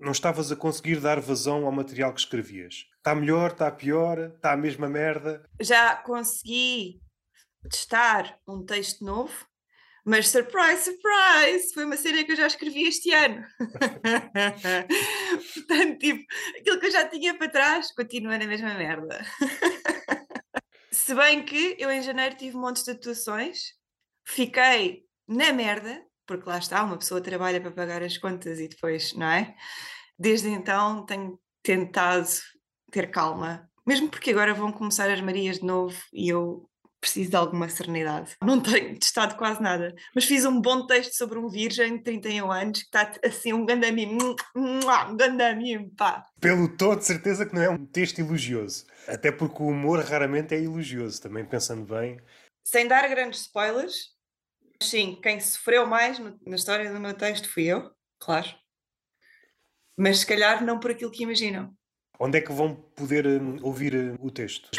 não estavas a conseguir dar vazão ao material que escrevias. Está melhor, está pior, está a mesma merda. Já consegui testar um texto novo, mas surprise, surprise, foi uma cena que eu já escrevi este ano. Portanto, tipo, aquilo que eu já tinha para trás continua na mesma merda. Se bem que eu em janeiro tive um monte de atuações, fiquei na merda, porque lá está, uma pessoa trabalha para pagar as contas e depois, não é? Desde então tenho tentado ter calma, mesmo porque agora vão começar as Marias de novo e eu preciso de alguma serenidade. Não tenho testado quase nada, mas fiz um bom texto sobre um virgem de 31 anos que está assim um gandamim, um gandamim, pá. Pelo todo, certeza que não é um texto elogioso. Até porque o humor raramente é elogioso, também pensando bem. Sem dar grandes spoilers, sim, quem sofreu mais na história do meu texto fui eu, claro. Mas se calhar não por aquilo que imaginam. Onde é que vão poder um, ouvir uh, o texto?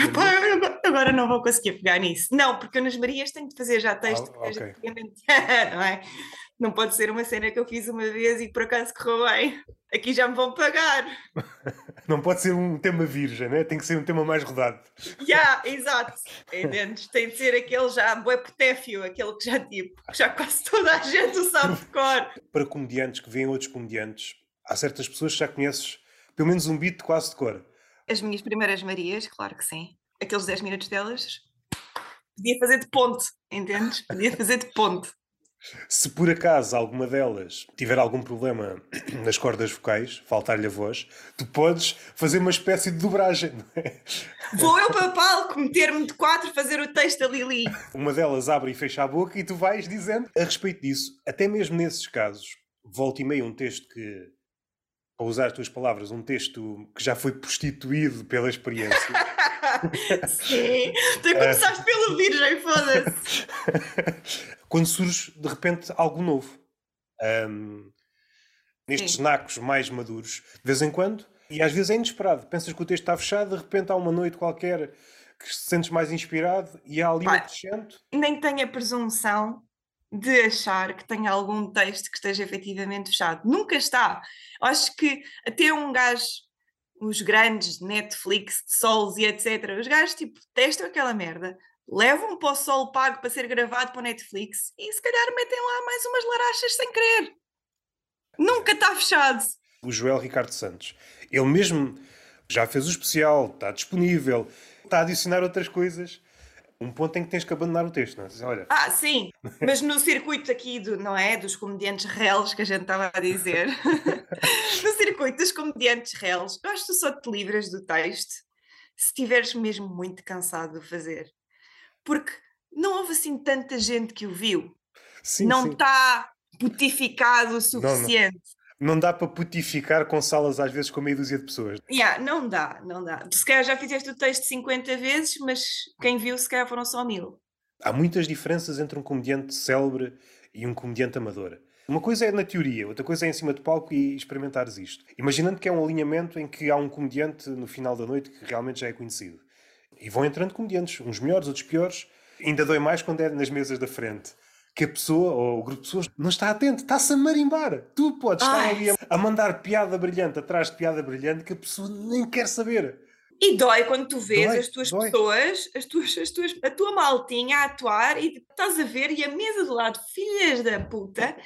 Agora não vou conseguir pegar nisso. Não, porque eu nas Marias tenho de fazer já texto. Ah, okay. não, é? não pode ser uma cena que eu fiz uma vez e por acaso correu bem. Aqui já me vão pagar. Não pode ser um tema virgem, né? tem que ser um tema mais rodado. Já, yeah, exato. Entendes? Tem de ser aquele já bué potéfio, aquele que já tipo, já quase toda a gente o sabe de cor. Para comediantes que veem outros comediantes, há certas pessoas que já conheces pelo menos um beat quase de cor. As minhas primeiras Marias, claro que sim. Aqueles 10 minutos delas, podia fazer de ponte, entendes? Podia fazer de ponte. Se por acaso alguma delas tiver algum problema nas cordas vocais, faltar-lhe a voz, tu podes fazer uma espécie de dobragem. É? Vou eu para o palco, meter-me de quatro, fazer o texto da Lili. Uma delas abre e fecha a boca e tu vais dizendo a respeito disso. Até mesmo nesses casos, volta e meia um texto que a usar as tuas palavras, um texto que já foi prostituído pela experiência. Sim, tu começaste pelo Virgem, foda-se. Quando surge de repente algo novo. Um, nestes Sim. nacos mais maduros, de vez em quando, e às vezes é inesperado. Pensas que o texto está fechado, de repente há uma noite qualquer que te sentes mais inspirado e há ali Pai, um crescente. Nem tenho a presunção de achar que tenha algum texto que esteja efetivamente fechado. Nunca está. Acho que até um gajo, os grandes Netflix, Sols e etc., os gajos tipo testam aquela merda, levam para o Sol pago para ser gravado para o Netflix e se calhar metem lá mais umas larachas sem querer. Nunca está fechado. O Joel Ricardo Santos, ele mesmo já fez o especial, está disponível, está a adicionar outras coisas um ponto em que tens que abandonar o texto, não é? Olha. Ah, sim, mas no circuito aqui, do, não é? Dos comediantes réus que a gente estava a dizer, no circuito dos comediantes réus, eu acho que tu só te livras do texto se estiveres mesmo muito cansado de fazer. Porque não houve assim tanta gente que o viu. Sim, não está putificado o suficiente. Não, dá para putificar com salas às vezes com meia dúzia de pessoas. Yeah, não dá, não dá. Se calhar já fizeste o texto 50 vezes, mas quem viu se calhar foram só mil. Há muitas diferenças entre um comediante célebre e um comediante amador. Uma coisa é na teoria, outra coisa é em cima de palco e experimentares isto. Imaginando que é um alinhamento em que há um comediante no final da noite que realmente já é conhecido. E vão entrando comediantes, uns melhores, outros piores. Ainda dói mais quando é nas mesas da frente que a pessoa ou o grupo de pessoas não está atento, está-se a marimbar. Tu podes estar ali a, a, mandar piada brilhante atrás de piada brilhante que a pessoa nem quer saber. E dói quando tu vês dói, as tuas dói. pessoas, as tuas, as tuas, a tua maltinha a atuar e estás a ver e a mesa do lado, filhas da puta,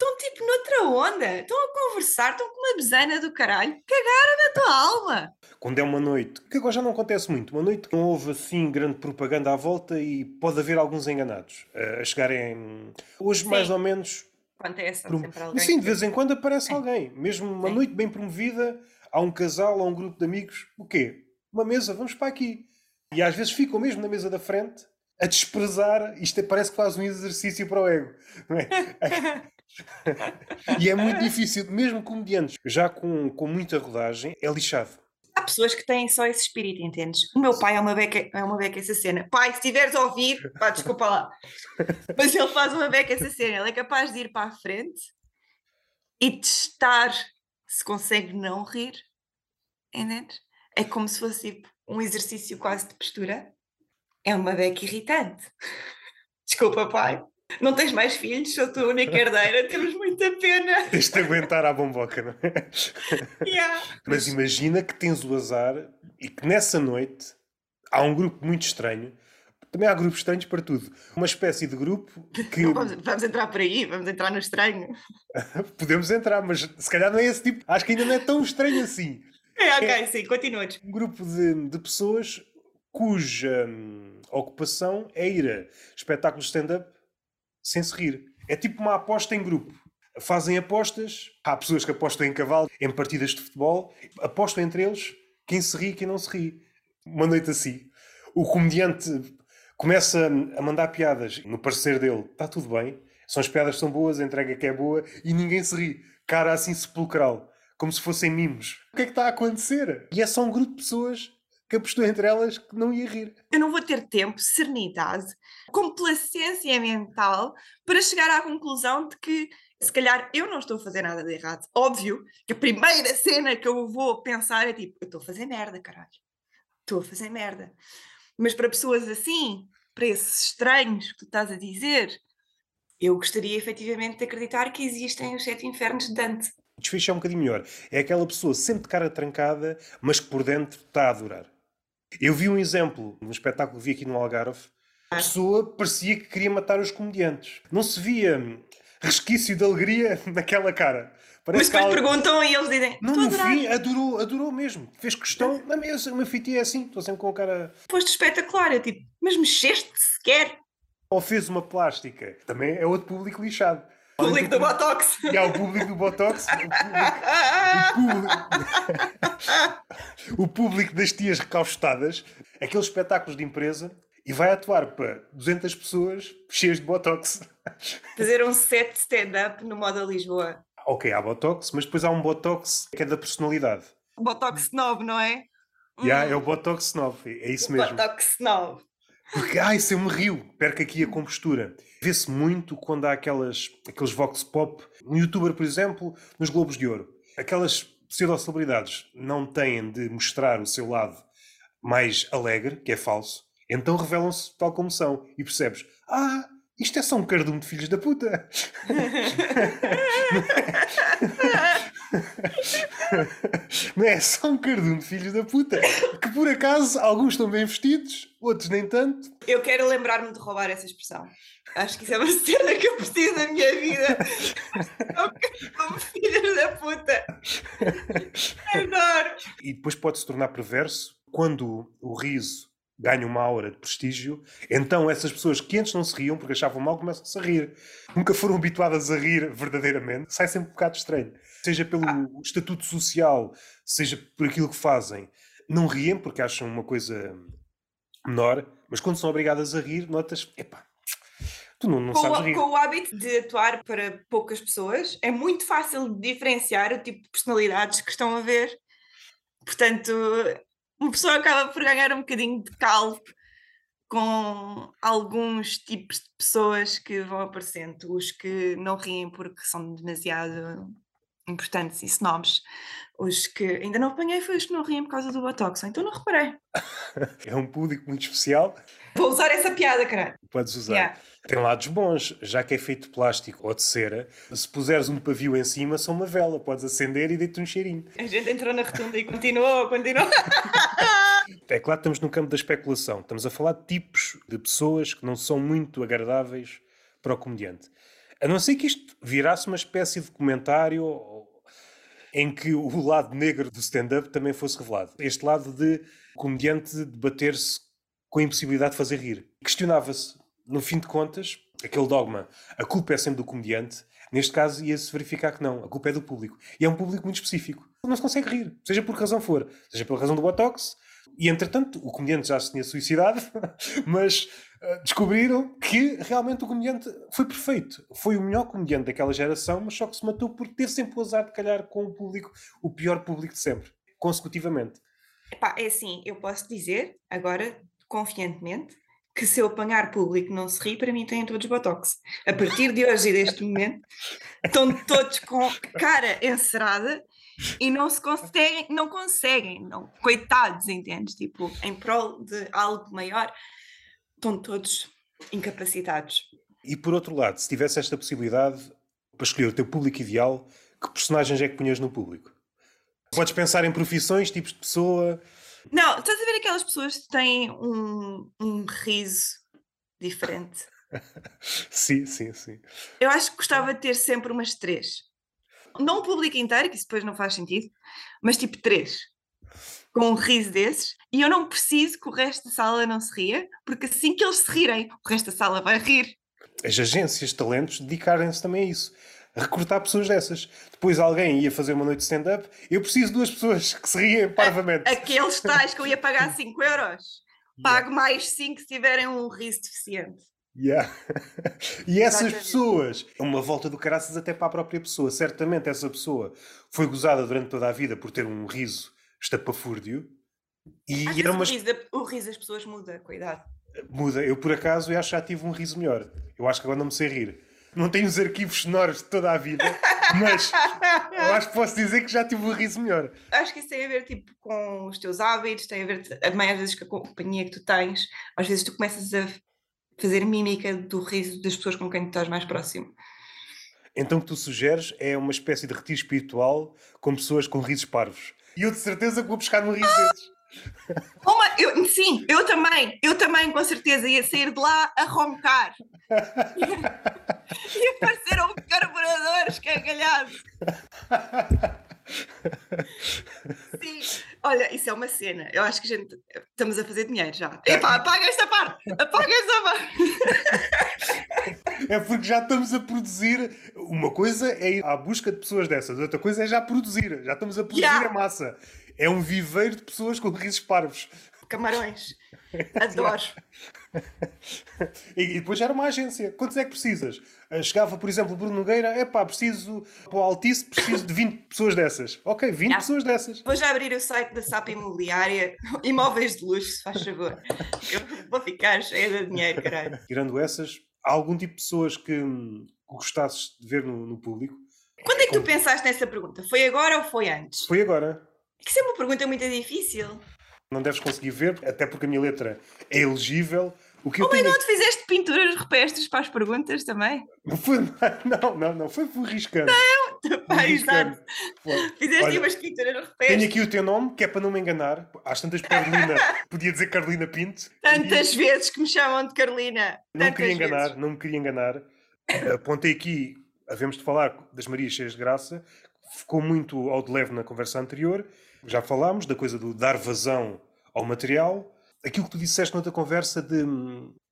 estão tipo noutra onda, estão a conversar, estão com uma besana do caralho, cagaram na tua alma. Quando é uma noite, que agora já não acontece muito, uma noite que não houve assim grande propaganda à volta e pode haver alguns enganados a chegarem. Hoje, Sim. mais ou menos. Acontece, prom... sempre alguém. Sim, de vez em quando aparece alguém, mesmo uma Sim. noite bem promovida, há um casal, há um grupo de amigos, o quê? Uma mesa, vamos para aqui. E às vezes ficam mesmo na mesa da frente a desprezar, isto é, parece que faz um exercício para o ego. É? e é muito difícil, mesmo comediantes, já com, com muita rodagem, é lixado. Há pessoas que têm só esse espírito, entendes? O meu pai é uma beca, é uma beca essa cena. Pai, se estiveres a ouvir, pá, desculpa lá. Mas ele faz uma beca essa cena. Ele é capaz de ir para a frente e testar se consegue não rir. Entendes? É como se fosse tipo, um exercício quase de postura. É uma beca irritante. Desculpa, pai. Não tens mais filhos, sou tua única herdeira, temos muita pena. Tens de aguentar à bomboca, não é? Yeah. Mas imagina que tens o azar e que nessa noite há um grupo muito estranho. Também há grupos estranhos para tudo. Uma espécie de grupo que vamos, vamos entrar por aí, vamos entrar no estranho. podemos entrar, mas se calhar não é esse tipo. Acho que ainda não é tão estranho assim. É, ok, sim, continuas. Um grupo de, de pessoas cuja hum, ocupação é ir a espetáculos de stand-up sem se rir. É tipo uma aposta em grupo. Fazem apostas, há pessoas que apostam em cavalo, em partidas de futebol, apostam entre eles quem se ri e quem não se ri. Uma noite assim. O comediante começa a mandar piadas no parecer dele, está tudo bem, são as piadas que são boas, a entrega que é boa e ninguém se ri. Cara assim sepulcral, como se fossem mimos. O que é que está a acontecer? E é só um grupo de pessoas que apostou entre elas que não ia rir. Eu não vou ter tempo, serenidade, complacência mental para chegar à conclusão de que se calhar eu não estou a fazer nada de errado. Óbvio que a primeira cena que eu vou pensar é tipo, eu estou a fazer merda, caralho. Estou a fazer merda. Mas para pessoas assim, para esses estranhos que tu estás a dizer, eu gostaria efetivamente de acreditar que existem os sete infernos de Dante. O desfecho é um bocadinho melhor. É aquela pessoa sempre de cara trancada, mas que por dentro está a adorar. Eu vi um exemplo num espetáculo que vi aqui no Algarve. A pessoa parecia que queria matar os comediantes. Não se via resquício de alegria naquela cara. Mas Parece que depois ela- perguntam e eles dizem: Não, "Estou a no adorar." fim, adorou, adorou mesmo. Fez questão. Não, mas o meu é assim, estou sempre com a cara. Foste espetacular. Eu tipo, mas mexeste sequer? Ou fez uma plástica. Também é outro público lixado. Público do Botox. Há o público do Botox, o público, o público, o público das tias recaustadas, aqueles espetáculos de empresa, e vai atuar para 200 pessoas cheias de Botox. Fazer um set stand-up no Moda Lisboa. Ok, há Botox, mas depois há um Botox que é da personalidade. Botox snob, não é? E há- é o Botox 9, é isso mesmo. Botox snob. Porque, ai, se eu me rio, perco aqui a compostura. Vê-se muito quando há aquelas, aqueles vox pop. Um youtuber, por exemplo, nos Globos de Ouro. Aquelas pseudo-celebridades não têm de mostrar o seu lado mais alegre, que é falso, então revelam-se tal como são. E percebes, ah, isto é só um cardume de filhos da puta. Não é só um cardume de filhos da puta. Que por acaso alguns estão bem vestidos, outros nem tanto. Eu quero lembrar-me de roubar essa expressão. Acho que isso é uma cena que eu preciso na minha vida. Como filhos da puta. Adoro. E depois pode se tornar perverso quando o riso ganha uma aura de prestígio, então essas pessoas que antes não se riam porque achavam mal começam-se a rir. Nunca foram habituadas a rir verdadeiramente, sai sempre um bocado estranho. Seja pelo estatuto social, seja por aquilo que fazem. Não riem porque acham uma coisa menor, mas quando são obrigadas a rir, notas, epá, tu não, não Com sabes rir. com o hábito de atuar para poucas pessoas, é muito fácil diferenciar o tipo de personalidades que estão a ver. Portanto, uma pessoa acaba por ganhar um bocadinho de calvo com alguns tipos de pessoas que vão aparecendo, os que não riem porque são demasiado importantes e snobs, os que ainda não apanhei foi os que não riem por causa do Botox, então não reparei. É um público muito especial, Vou usar essa piada, caralho. podes usar. Yeah. Tem lados bons, já que é feito de plástico ou de cera, se puseres um pavio em cima, são uma vela, podes acender e deita um cheirinho. A gente entrou na rotunda e continuou, continuou. É claro que estamos no campo da especulação, estamos a falar de tipos de pessoas que não são muito agradáveis para o comediante. A não ser que isto virasse uma espécie de comentário em que o lado negro do stand-up também fosse revelado. Este lado de comediante debater-se com a impossibilidade de fazer rir. Questionava-se, no fim de contas, aquele dogma, a culpa é sempre do comediante. Neste caso, ia-se verificar que não, a culpa é do público. E é um público muito específico. Não se consegue rir, seja por que razão for. Seja pela razão do Botox. E, entretanto, o comediante já se tinha suicidado, mas ah, descobriram que realmente o comediante foi perfeito. Foi o melhor comediante daquela geração, mas só que se matou por ter sempre o azar de calhar com o público, o pior público de sempre, consecutivamente. Epá, é assim, eu posso dizer agora, confiantemente, que se eu apanhar público não se ri, para mim têm todos botox. A partir de hoje e deste momento, estão todos com a cara encerada e não se conseguem, não conseguem, não, coitados, entendes? Tipo, em prol de algo maior, estão todos incapacitados. E por outro lado, se tivesse esta possibilidade para escolher o teu público ideal, que personagens é que punhas no público? Podes pensar em profissões, tipos de pessoa. Não, estás a ver aquelas pessoas que têm um, um riso diferente? sim, sim, sim. Eu acho que gostava de ter sempre umas três. Não o público inteiro, que isso depois não faz sentido, mas tipo três. Com um riso desses, e eu não preciso que o resto da sala não se ria, porque assim que eles se rirem, o resto da sala vai rir. As agências de talentos dedicarem-se também a isso recrutar pessoas dessas. Depois alguém ia fazer uma noite de stand-up, eu preciso de duas pessoas que se riem parvamente. Aqueles tais que eu ia pagar 5 euros, pago mais 5 se tiverem um riso deficiente. Yeah. e essas Exatamente. pessoas, uma volta do caraças até para a própria pessoa. Certamente essa pessoa foi gozada durante toda a vida por ter um riso estapafúrdio. E Às era uma... o, riso da, o riso das pessoas muda, cuidado. Muda. Eu, por acaso, eu acho que já tive um riso melhor. Eu acho que agora não me sei rir. Não tenho os arquivos sonoros de toda a vida, mas eu acho que posso dizer que já tive um riso melhor. Acho que isso tem a ver tipo, com os teus hábitos, tem a ver, a maior vezes, com a companhia que tu tens. Às vezes tu começas a fazer mímica do riso das pessoas com quem tu estás mais próximo. Então o que tu sugeres é uma espécie de retiro espiritual com pessoas com risos parvos. E eu de certeza que vou buscar no riso desses. Uma, eu, sim, eu também, eu também com certeza ia sair de lá a roncar. Ia, ia parecer um carburador escangalhado. Sim, olha, isso é uma cena. Eu acho que gente estamos a fazer dinheiro já. Epá, apaga esta parte! Apaga esta parte! É porque já estamos a produzir. Uma coisa é ir à busca de pessoas dessas, outra coisa é já produzir. Já estamos a produzir yeah. a massa. É um viveiro de pessoas com risos parvos. Camarões. Adoro. e, depois era uma agência. Quantos é que precisas? Eh, chegava, por exemplo, Bruno Nogueira, é pá, preciso para o Altice, preciso de 20 pessoas dessas. Ok, 20 pessoas dessas. Vou já abrir o site da SAP Imobiliária, imóveis de luxo, se faz favor. Eu vou ficar cheia de dinheiro, caralho. Tirando essas, há algum tipo de pessoas que, gostasses de ver no, no público? Quando é que tu pensaste nessa pergunta? Foi agora ou foi antes? Foi agora. Isso é uma pergunta muito difícil. Não deves conseguir ver, até porque a minha letra é elegível. O que oh my god, fizeste pinturas rupestres para as perguntas também? Não foi, não, não, não, foi riscando. Não, pá, exato. Fizeste Olha, umas pinturas rupestres. Tenho aqui o teu nome, que é para não me enganar. Às tantas Carolina, podia dizer Carolina Pinto. Tantas e... vezes que me chamam de Carolina. Não me queria enganar, vezes. não me queria enganar. Apontei aqui, havemos de falar das Marias Cheias de Graça, ficou muito ao de leve na conversa anterior. Já falámos da coisa do dar vazão ao material. Aquilo que tu disseste noutra conversa de.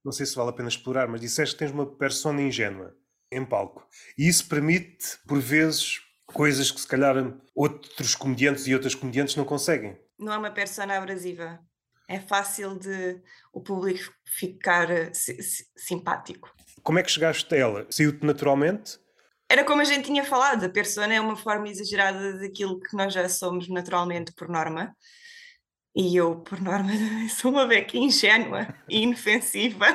Não sei se vale a pena explorar, mas disseste que tens uma persona ingênua em palco. E isso permite, por vezes, coisas que se calhar outros comediantes e outras comediantes não conseguem. Não é uma persona abrasiva. É fácil de o público ficar eh, simpático. Como é que chegaste a ela? Saiu-te naturalmente? Era como a gente tinha falado, a persona é uma forma exagerada daquilo que nós já somos naturalmente por norma. E eu, por norma, sou uma beca ingênua e inofensiva.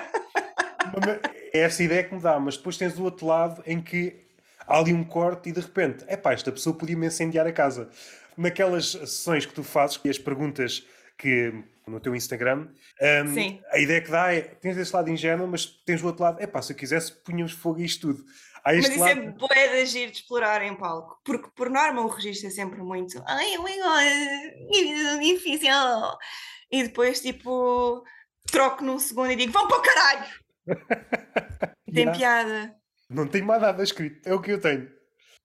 É essa ideia que me dá, mas depois tens o outro lado em que há ali um corte e de repente, é pá, esta pessoa podia me incendiar a casa. Naquelas sessões que tu fazes e as perguntas que no teu Instagram, um, a ideia que dá é tens esse lado ingênuo, mas tens o outro lado, é pá, se eu quisesse punhamos fogo a isto tudo. Mas isso é lado... é bué de agir de explorar em palco, porque por norma o registro é sempre muito ai, é difícil. E depois tipo troco num segundo e digo vão para o caralho! Tem yeah. piada. Não tenho mais nada escrito, é o que eu tenho.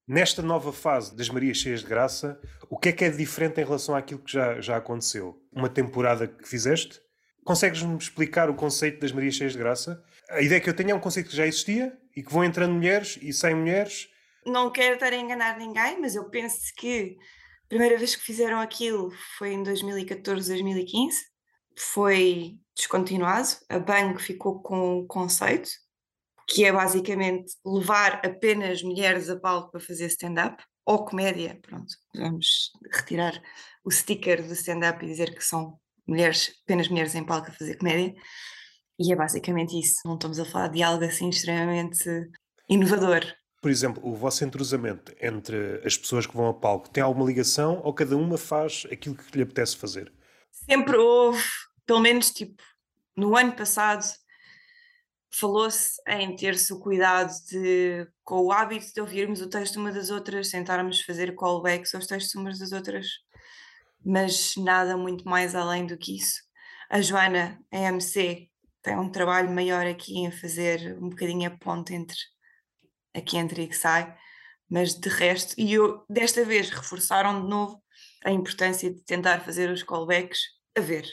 Nesta nova fase das Marias Cheias de Graça, o que é que é diferente em relação àquilo que já, já aconteceu? Uma temporada que fizeste? Consegues-me explicar o conceito das Marias Cheias de Graça? A ideia que eu tenho é um conceito que já existia e que vão entrando mulheres e sem mulheres. Não quero estar a enganar ninguém, mas eu penso que a primeira vez que fizeram aquilo foi em 2014, 2015. Foi descontinuado. A Bang ficou com o conceito que é basicamente levar apenas mulheres a palco para fazer stand-up, ou comédia, pronto, vamos retirar o sticker do stand-up e dizer que são mulheres, apenas mulheres em palco a fazer comédia, e é basicamente isso, não estamos a falar de algo assim extremamente inovador. Por exemplo, o vosso entrosamento entre as pessoas que vão a palco tem alguma ligação ou cada uma faz aquilo que lhe apetece fazer? Sempre houve, pelo menos tipo, no ano passado falou-se em ter-se o cuidado de, com o hábito de ouvirmos o texto uma das outras, tentarmos fazer callbacks aos textos umas das outras, mas nada muito mais além do que isso. A Joana, a MC, tem um trabalho maior aqui em fazer um bocadinho a ponte entre aqui entre e que sai, mas de resto, e eu desta vez reforçaram de novo a importância de tentar fazer os callbacks a ver.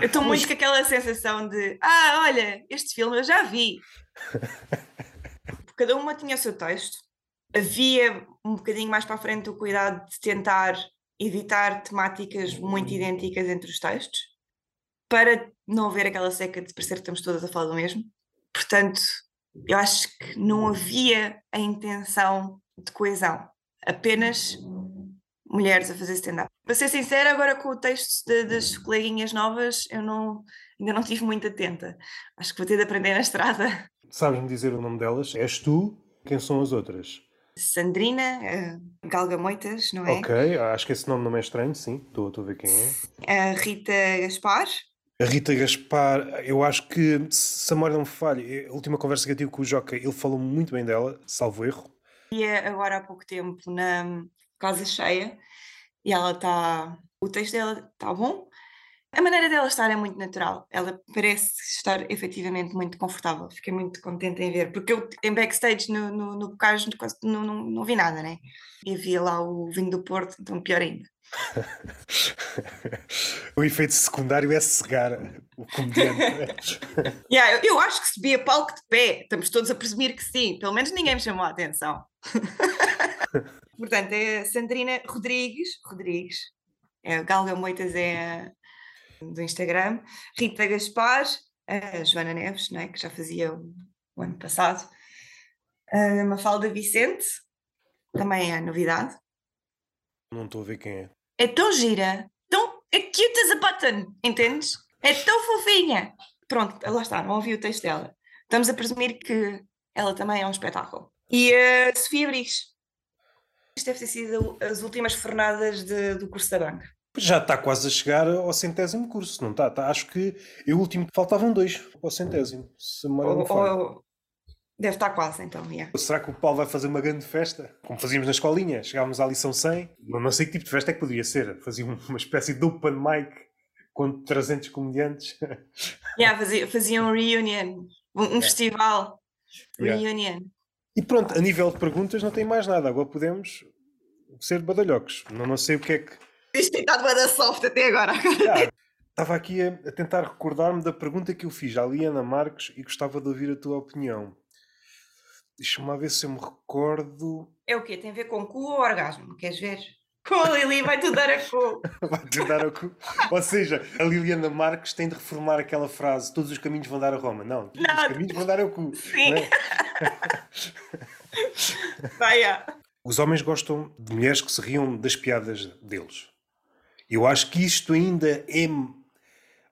Eu estou muito com aquela sensação de ah, olha, este filme eu já vi. Cada uma tinha o seu texto. Havia um bocadinho mais para a frente o cuidado de tentar evitar temáticas muito idênticas entre os textos, para não haver aquela seca de parecer que estamos todas a falar do mesmo. Portanto, eu acho que não havia a intenção de coesão, apenas mulheres a fazer stand-up. Para ser sincera, agora com o texto de, das coleguinhas novas, eu não, ainda não estive muito atenta. Acho que vou ter de aprender na estrada. Sabes-me dizer o nome delas? És tu? Quem são as outras? Sandrina, uh, Galga Moitas, não é? Ok, acho que esse nome não é estranho, sim, estou a ver quem é. A Rita Gaspar. A Rita Gaspar, eu acho que, se a memória não me falha, a última conversa que eu tive com o Joca, ele falou muito bem dela, salvo erro. E é agora há pouco tempo na Casa Cheia, e ela está. O texto dela está bom, a maneira dela estar é muito natural. Ela parece estar efetivamente muito confortável. Fiquei muito contente em ver, porque eu em backstage no, no, no não, não, não vi nada, né? E havia lá o vinho do Porto, então pior ainda. o efeito secundário é cegar o comediante. yeah, eu, eu, acho que subi a palco de pé. Estamos todos a presumir que sim. Pelo menos ninguém me chamou a atenção. Portanto, é a Sandrina Rodrigues. Rodrigues. É, Galga Moitas é do Instagram, Rita Gaspar, a Joana Neves, não é? que já fazia o, o ano passado, a Mafalda Vicente, também é novidade. Não estou a ver quem é. É tão gira, tão é cute as a button, entendes? É tão fofinha. Pronto, lá está, não ouvi o texto dela. Estamos a presumir que ela também é um espetáculo. E a Sofia Briz. Isto deve ter sido as últimas fornadas de, do curso da banca. Já está quase a chegar ao centésimo curso, não está? está acho que o último faltavam dois ao centésimo. Se ou, ou, deve estar quase, então. Yeah. Será que o Paulo vai fazer uma grande festa? Como fazíamos na escolinha? Chegávamos à lição 100. Não sei que tipo de festa é que poderia ser. Fazia uma espécie de open mic com 300 comediantes. Yeah, fazia, fazia um reunion, um, yeah. festival. Yeah. Reunion. E pronto, a nível de perguntas não tem mais nada. Agora podemos ser badalhocos. Não, não sei o que é que Tens tentado da soft até agora. Estava aqui a, a tentar recordar-me da pergunta que eu fiz à Liana Marques e gostava de ouvir a tua opinião. Deixa-me lá ver se eu me recordo. É o quê? Tem a ver com cu ou orgasmo? Queres ver? Com a Lili vai tudo dar a cu. vai tudo dar a cu. Ou seja, a Liliana Marques tem de reformar aquela frase: todos os caminhos vão dar a Roma. Não, todos Não. os caminhos vão dar a cu. Sim. É? vai, é. Os homens gostam de mulheres que se riam das piadas deles. Eu acho que isto ainda é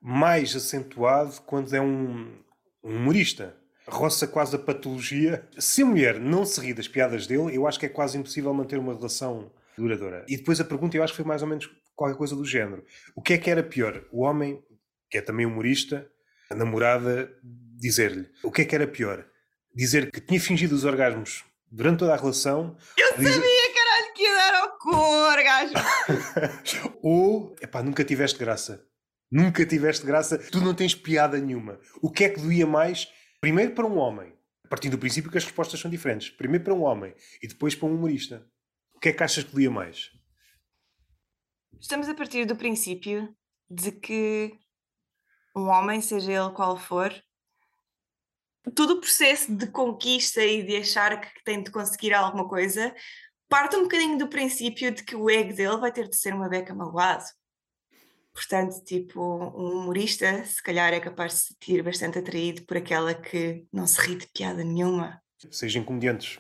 mais acentuado quando é um, um humorista. Roça quase a patologia. Se a mulher não se ri das piadas dele, eu acho que é quase impossível manter uma relação duradoura. E depois a pergunta, eu acho que foi mais ou menos qualquer coisa do género. O que é que era pior? O homem, que é também humorista, a namorada, dizer-lhe. O que é que era pior? Dizer que tinha fingido os orgasmos durante toda a relação. Eu sabia, caralho, que ao cu orgasmo. Ou, epá, nunca tiveste graça. Nunca tiveste graça, tu não tens piada nenhuma. O que é que doía mais? Primeiro para um homem, a partir do princípio que as respostas são diferentes. Primeiro para um homem e depois para um humorista. O que é que achas que doía mais? Estamos a partir do princípio de que um homem, seja ele qual for, todo o processo de conquista e de achar que tem de conseguir alguma coisa parte um bocadinho do princípio de que o ego dele vai ter de ser uma beca magoado. Portanto, tipo, um humorista se calhar é capaz de se sentir bastante atraído por aquela que não se ri de piada nenhuma. Sejam comediantes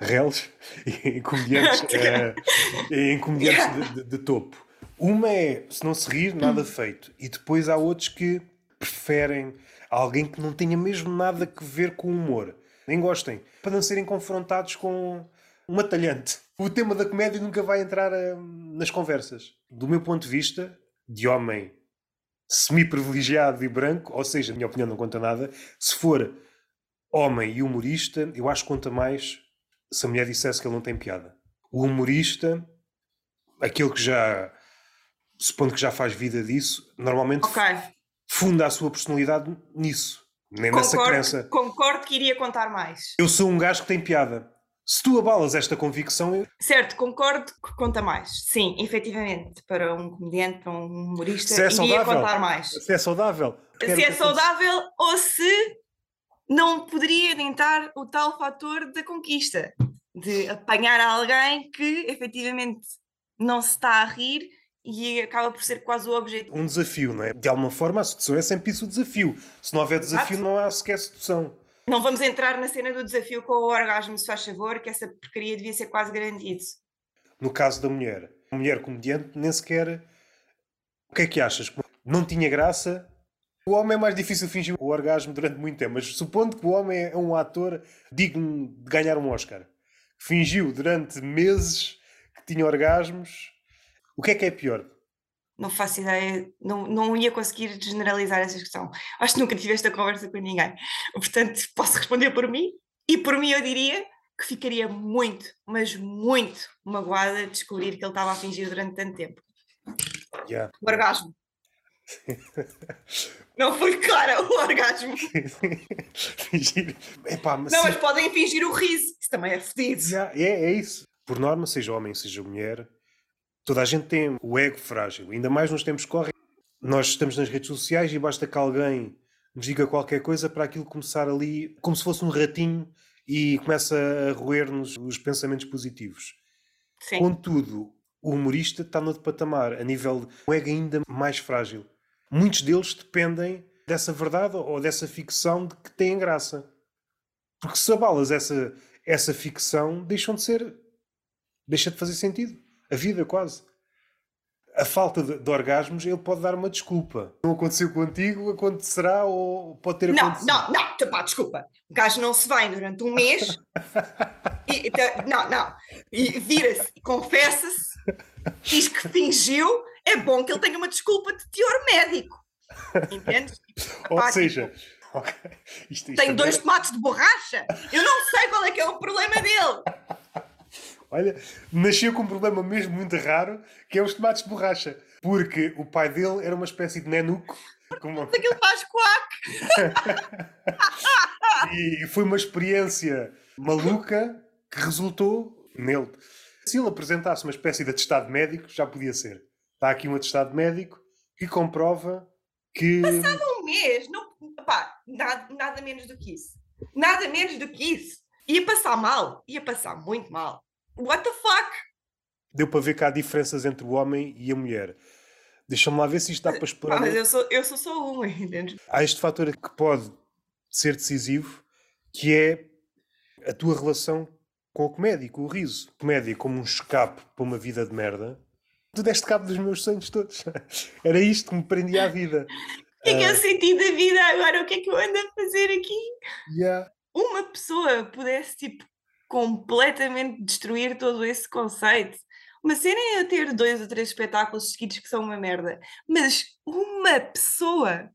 reles e comediantes, uh, em comediantes yeah. de, de, de, topo. Uma é, se não se rir, nada feito. E depois há outros que preferem alguém que não tenha mesmo nada a ver com o humor. Nem gostem. Para não serem confrontados com uma talhante. O tema da comédia nunca vai entrar uh, nas conversas. Do meu ponto de vista, de homem semi-privilegiado e branco, ou seja, a minha opinião não conta nada, se for homem e humorista, eu acho que conta mais se a mulher dissesse que ele não tem piada. O humorista, aquele que já, supondo que já faz vida disso, normalmente Ok. funda a sua personalidade nisso, nem nessa Concordo, crença. concordo que iria contar mais. Eu sou um gajo que tem piada. Se tu abalas esta convicção, eu- Certo, concordo que conta mais. Sim, efetivamente, para um comediante, para um humorista, Se é iria saudável. contar mais. se é saudável. Se é saudável ou se não poderia tentar o tal fator da conquista, de apanhar alguém que efetivamente não se está a rir e acaba por ser quase o objetivo. Um desafio, não é? De alguma forma, a sedução é sempre isso o desafio. Se não houver desafio, Exato. não há sequer sedução. Não vamos entrar na cena do desafio com o orgasmo, se faz favor, que essa porcaria devia ser quase garantido. No caso da mulher, mulher comediante nem sequer. O que é que achas? Não tinha graça? O homem é mais difícil fingir o orgasmo durante muito tempo, mas supondo que o homem é um ator digno de ganhar um Oscar, fingiu durante meses que tinha orgasmos, o que é que é pior? Não faço ideia, não, não ia conseguir generalizar essa questão. Acho que nunca tive esta conversa com ninguém. Portanto, posso responder por mim. E por mim eu diria que ficaria muito, mas muito magoada de descobrir que ele estava a fingir durante tanto tempo. Yeah. O orgasmo. Não foi clara o orgasmo. fingir. Epá, mas Não, mas podem fingir o riso. Isso também é fedido. Yeah, é, é isso. Por norma, seja homem, seja mulher, toda a gente tem o ego frágil. Ainda mais nos tempos que correm. Nós estamos nas redes sociais e basta que alguém nos diga qualquer coisa para aquilo começar ali, como se fosse um ratinho, e começa a roer-nos os pensamentos positivos. Sim. Contudo, o humorista está noutro patamar, a nível de um ego ainda mais frágil. Muitos deles dependem dessa verdade ou dessa ficção de que têm graça. Porque se abalas essa, essa ficção, deixam de ser. deixa de fazer sentido. A vida, quase. A falta de, de orgasmos, ele pode dar uma desculpa. Não aconteceu contigo, acontecerá ou pode ter Não, acontecido. não, não, tu- pá, desculpa. O gajo não se vai durante um mês. e, então, não, não. E vira-se, e confessa-se, diz que fingiu. É bom que ele tenha uma desculpa de teor médico. Entendes? Ou Pá, seja, ok, isto, isto Tem dois agora- tomates de borracha. Eu não sei qual é que é o problema dele. Olha, nasceu com um problema mesmo muito raro, que é os tomates de borracha. Porque o pai dele era uma espécie de nenuco. com uma- Aquilo faz quack. E foi uma experiência maluca que resultou nele. Se ele apresentasse uma espécie de atestado médico, já podia ser. Está aqui um atestado médico que comprova que. Um mês. Não, pá, nada, nada menos do que isso. Nada menos do que isso. Ia passar mal. Ia passar muito mal. What the fuck? Deu para ver que há diferenças entre o homem e a mulher. Deixa-me lá ver se isto dá para Pá, explorar. mas eu sou, eu sou só uma, entendes? há este fator que pode ser decisivo, que é a tua relação com a comédia, com o riso. Comédia como um escape para uma vida de merda. Tu deste cabo dos meus sonhos todos. Era isto que me prendia à vida. O que é que eu senti da vida agora? O que é que eu ando a fazer aqui? Yeah. Uma pessoa pudesse, tipo, completamente destruir todo esse conceito. Uma cena é eu ter dois ou três espetáculos seguidos que são uma merda, mas uma pessoa.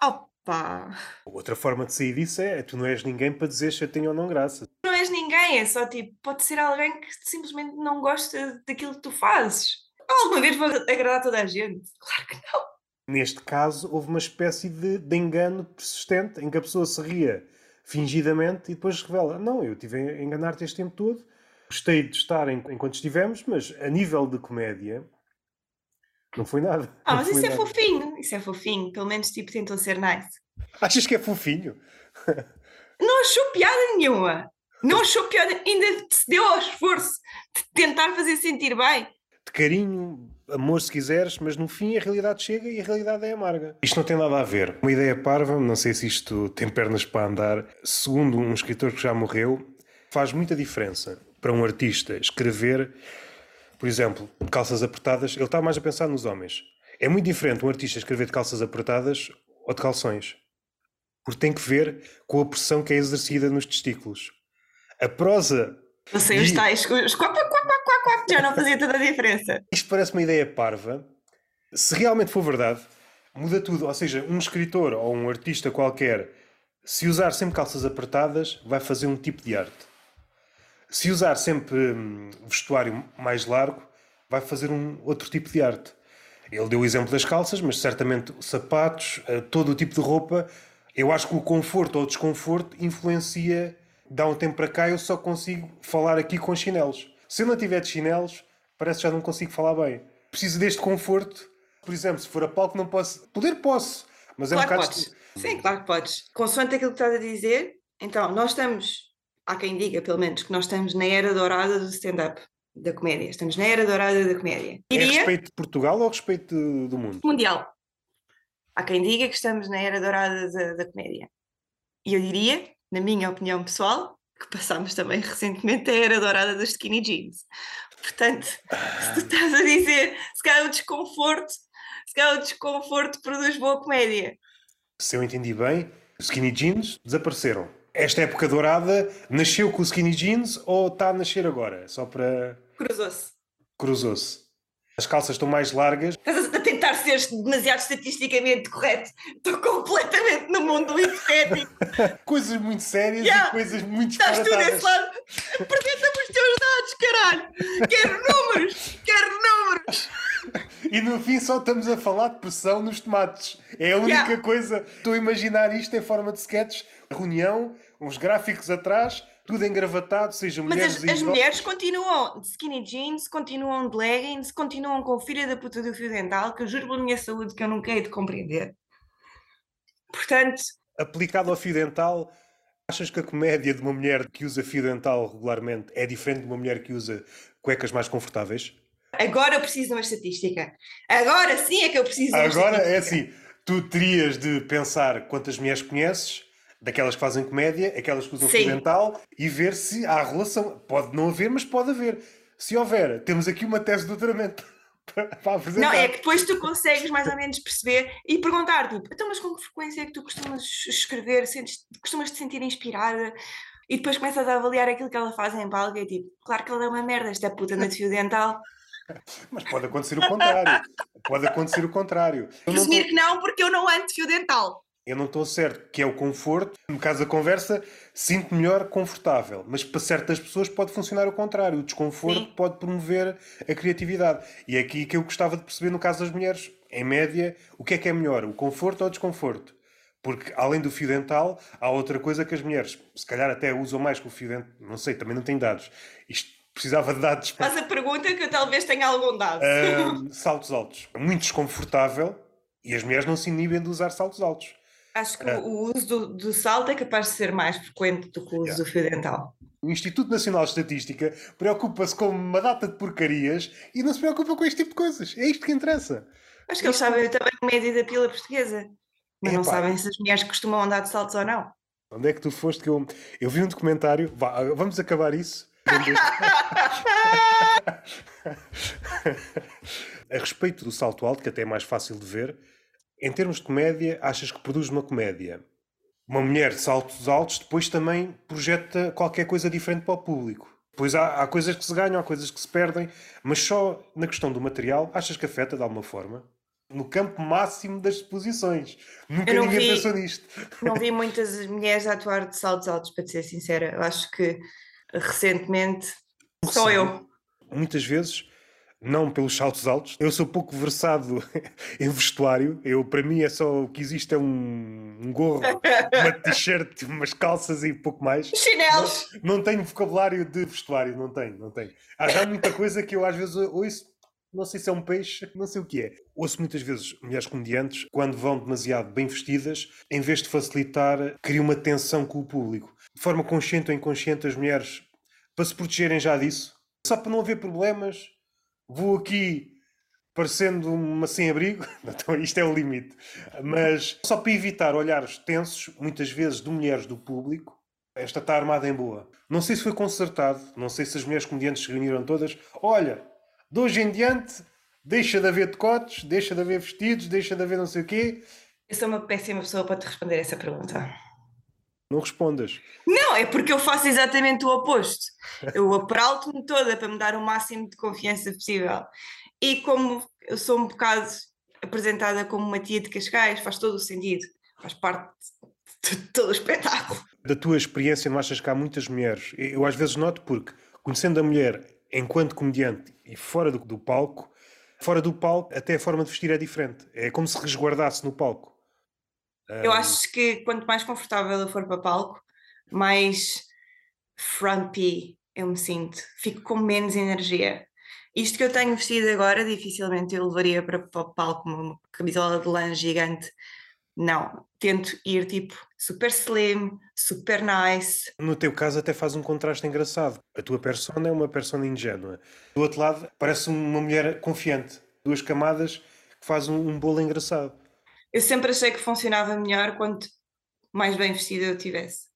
Opa! Outra forma de sair disso é tu não és ninguém para dizer se eu tenho ou não graça. Não és ninguém, é só tipo, pode ser alguém que simplesmente não gosta daquilo que tu fazes. Alguma vez vou agradar toda a gente? Claro que não. Neste caso, houve uma espécie de, de engano persistente em que a pessoa se ria fingidamente e depois revela: Não, eu estive a enganar-te este tempo todo, gostei de estar en- enquanto estivemos, mas a nível de comédia não foi nada. Ah, mas isso é nada. fofinho, isso é fofinho. Pelo menos tipo tentou ser nice. Achas que é fofinho? Não achou piada nenhuma. Não achou piada, ainda se deu ao esforço de tentar fazer sentir bem. De carinho, amor se quiseres, mas no fim a realidade chega e a realidade é amarga. Isto não tem nada a ver. Uma ideia parva, não sei se isto tem pernas para andar. Segundo um escritor que já morreu, faz muita diferença para um artista escrever, por exemplo, de calças apertadas. Ele está mais a pensar nos homens. É muito diferente um artista escrever de calças apertadas ou de calções. Porque tem que ver com a pressão que é exercida nos testículos. A prosa os E- tais, os já não fazia toda a diferença. Isto parece uma ideia parva. Se realmente for verdade, muda tudo. Ou seja, um escritor ou um artista qualquer Se usar sempre calças apertadas, vai fazer um tipo de arte. Se usar sempre hum, vestuário mais largo, vai fazer um outro tipo de arte. Ele deu o exemplo das calças, mas certamente sapatos, eh, todo o tipo de roupa. Eu acho que o conforto ou o desconforto influencia. Dá um tempo para cá, eu só consigo falar aqui com chinelos. Se eu não tiver de chinelos, parece que já não consigo falar bem. Preciso deste conforto. Por exemplo, se for a palco, não posso. Poder posso, mas é claro um bocado. Podes. Sim, claro que podes. Consoante aquilo que estás a dizer, então, nós estamos, há quem diga pelo menos, que nós estamos na era dourada do stand-up, da comédia. Estamos na era dourada da comédia. É respeito de Portugal ou a respeito do mundo? Mundial. Há quem diga que estamos na era dourada da, da comédia. E eu diria, na minha opinião pessoal, que passámos também recentemente a era dourada dos skinny jeans. Portanto, se tu estás a dizer, se calhar o desconforto, se calhar o desconforto produz boa comédia. Se eu entendi bem, os skinny jeans desapareceram. Esta época dourada nasceu com os skinny jeans ou está a nascer agora? Só para. Cruzou-se. Cruzou-se. As calças estão mais largas. Estás a tentar ser demasiado estatisticamente correto. Estou completamente no mundo hipotético. coisas muito sérias Yeah. e coisas muito Estás tu desse lado. Apresenta-me os teus dados, caralho. Quero números. Quero números. E no fim só estamos a falar de pressão nos tomates. É a única Yeah. coisa. Estou a imaginar isto em forma de sketches, reunião, uns gráficos atrás, tudo engravatado, seja Mas mulheres as, e as homens. mulheres continuam de skinny jeans, continuam de leggings, continuam com filha da puta do fio dental, que eu juro pela minha saúde que eu nunca hei de compreender. Portanto, Aplicado ao fio dental, achas que a comédia de uma mulher que usa fio dental regularmente é diferente de uma mulher que usa cuecas mais confortáveis? agora eu preciso de uma estatística. Agora sim é que eu preciso de uma Agora é estatística. assim: tu terias de pensar quantas mulheres conheces, daquelas que fazem comédia, aquelas que usam fio Sim. dental, e ver se há relação. Pode não haver, mas pode haver. Se houver, temos aqui uma tese de doutoramento. Não, é que depois tu consegues mais ou menos perceber e perguntar, tipo, então, mas com que frequência é que tu costumas escrever? Sentes, costumas te sentir inspirada? E depois começas a avaliar aquilo que ela faz em palco e é tipo, claro que ela é uma merda, esta puta na fio dental. Mas pode acontecer o contrário. pode acontecer o contrário. Presumir tô- que não, porque eu não ando fio dental. Eu não estou certo que é o conforto. No caso da conversa, sinto melhor confortável. Mas para certas pessoas pode funcionar o contrário. O desconforto Sim. pode promover a criatividade. E é aqui que eu gostava de perceber no caso das mulheres. Em média, o que é que é melhor? O conforto ou o desconforto? Porque além do fio dental, há outra coisa que as mulheres, se calhar até usam mais que o fio dental. Não sei, também não tenho dados. Isto precisava de dados Faz a pergunta que eu talvez tenha algum dado. Ahm, saltos altos. É Muito desconfortável e as mulheres não se inibem de usar saltos altos. Acho que Ah. o uso do, do salto é capaz de ser mais frequente do que o uso Yeah. do fio dental. O Instituto Nacional de Estatística preocupa-se com uma data de porcarias e não se preocupa com este tipo de coisas. É isto que interessa. Acho que eles sabem também a média da pila portuguesa. Mas não sabem se as mulheres costumam andar de saltos ou não. Onde é que tu foste que eu... Eu vi um documentário... Vá, vamos acabar isso. a respeito do salto alto, que até é mais fácil de ver, em termos de comédia, achas que produz uma comédia? Uma mulher de saltos altos depois também projeta qualquer coisa diferente para o público. Pois há, há coisas que se ganham, há coisas que se perdem, mas só na questão do material, achas que afeta de alguma forma? No campo máximo das exposições. Nunca ninguém vi. pensou nisto. Não vi muitas mulheres a atuar de saltos altos, para te ser sincera. Eu acho que recentemente só Sim. eu. muitas vezes, não pelos saltos altos. Eu sou pouco versado em vestuário. Eu, para mim, é só o que existe é um, um gorro, uma t-shirt, umas calças e pouco mais. Chinelos! Não tenho vocabulário de vestuário, não tenho, não tenho. Há já muita coisa que eu às vezes ouço, não sei se é um peixe, não sei o que é. Ouço muitas vezes mulheres comediantes, quando vão demasiado bem vestidas, em vez de facilitar, criam uma tensão com o público. De forma consciente ou inconsciente, as mulheres, para se protegerem já disso, só para não haver problemas, vou aqui parecendo uma sem-abrigo, então isto é o limite, mas só para evitar olhares tensos, muitas vezes de mulheres do público, esta está armada em boa. Não sei se foi consertado, não sei se as mulheres comediantes se reuniram todas. Olha, de hoje em diante, deixa de haver decotes, deixa de haver vestidos, deixa de haver não sei o quê. Eu sou uma péssima pessoa para te responder essa pergunta. Não respondas. Não, é porque eu faço exatamente o oposto. Eu apralto-me toda para me dar o máximo de confiança possível. E como eu sou um bocado apresentada como uma tia de Cascais, faz todo o sentido. Faz parte de todo o espetáculo. Da tua experiência, não achas que há muitas mulheres? Eu às vezes noto porque, conhecendo a mulher enquanto comediante e fora do, do palco, fora do palco até a forma de vestir é diferente. É como se resguardasse no palco. Eu acho que quanto mais confortável eu for para palco, mais frumpy eu me sinto. Fico com menos energia. Isto que eu tenho vestido agora, dificilmente eu levaria para, para o palco uma camisola de lã gigante. Não, tento ir tipo super slim, super nice. No teu caso até faz um contraste engraçado. A tua persona é uma persona ingênua. Do outro lado parece uma mulher confiante. Duas camadas que faz um, um bolo engraçado. Eu sempre achei que funcionava melhor quanto mais bem vestida eu tivesse.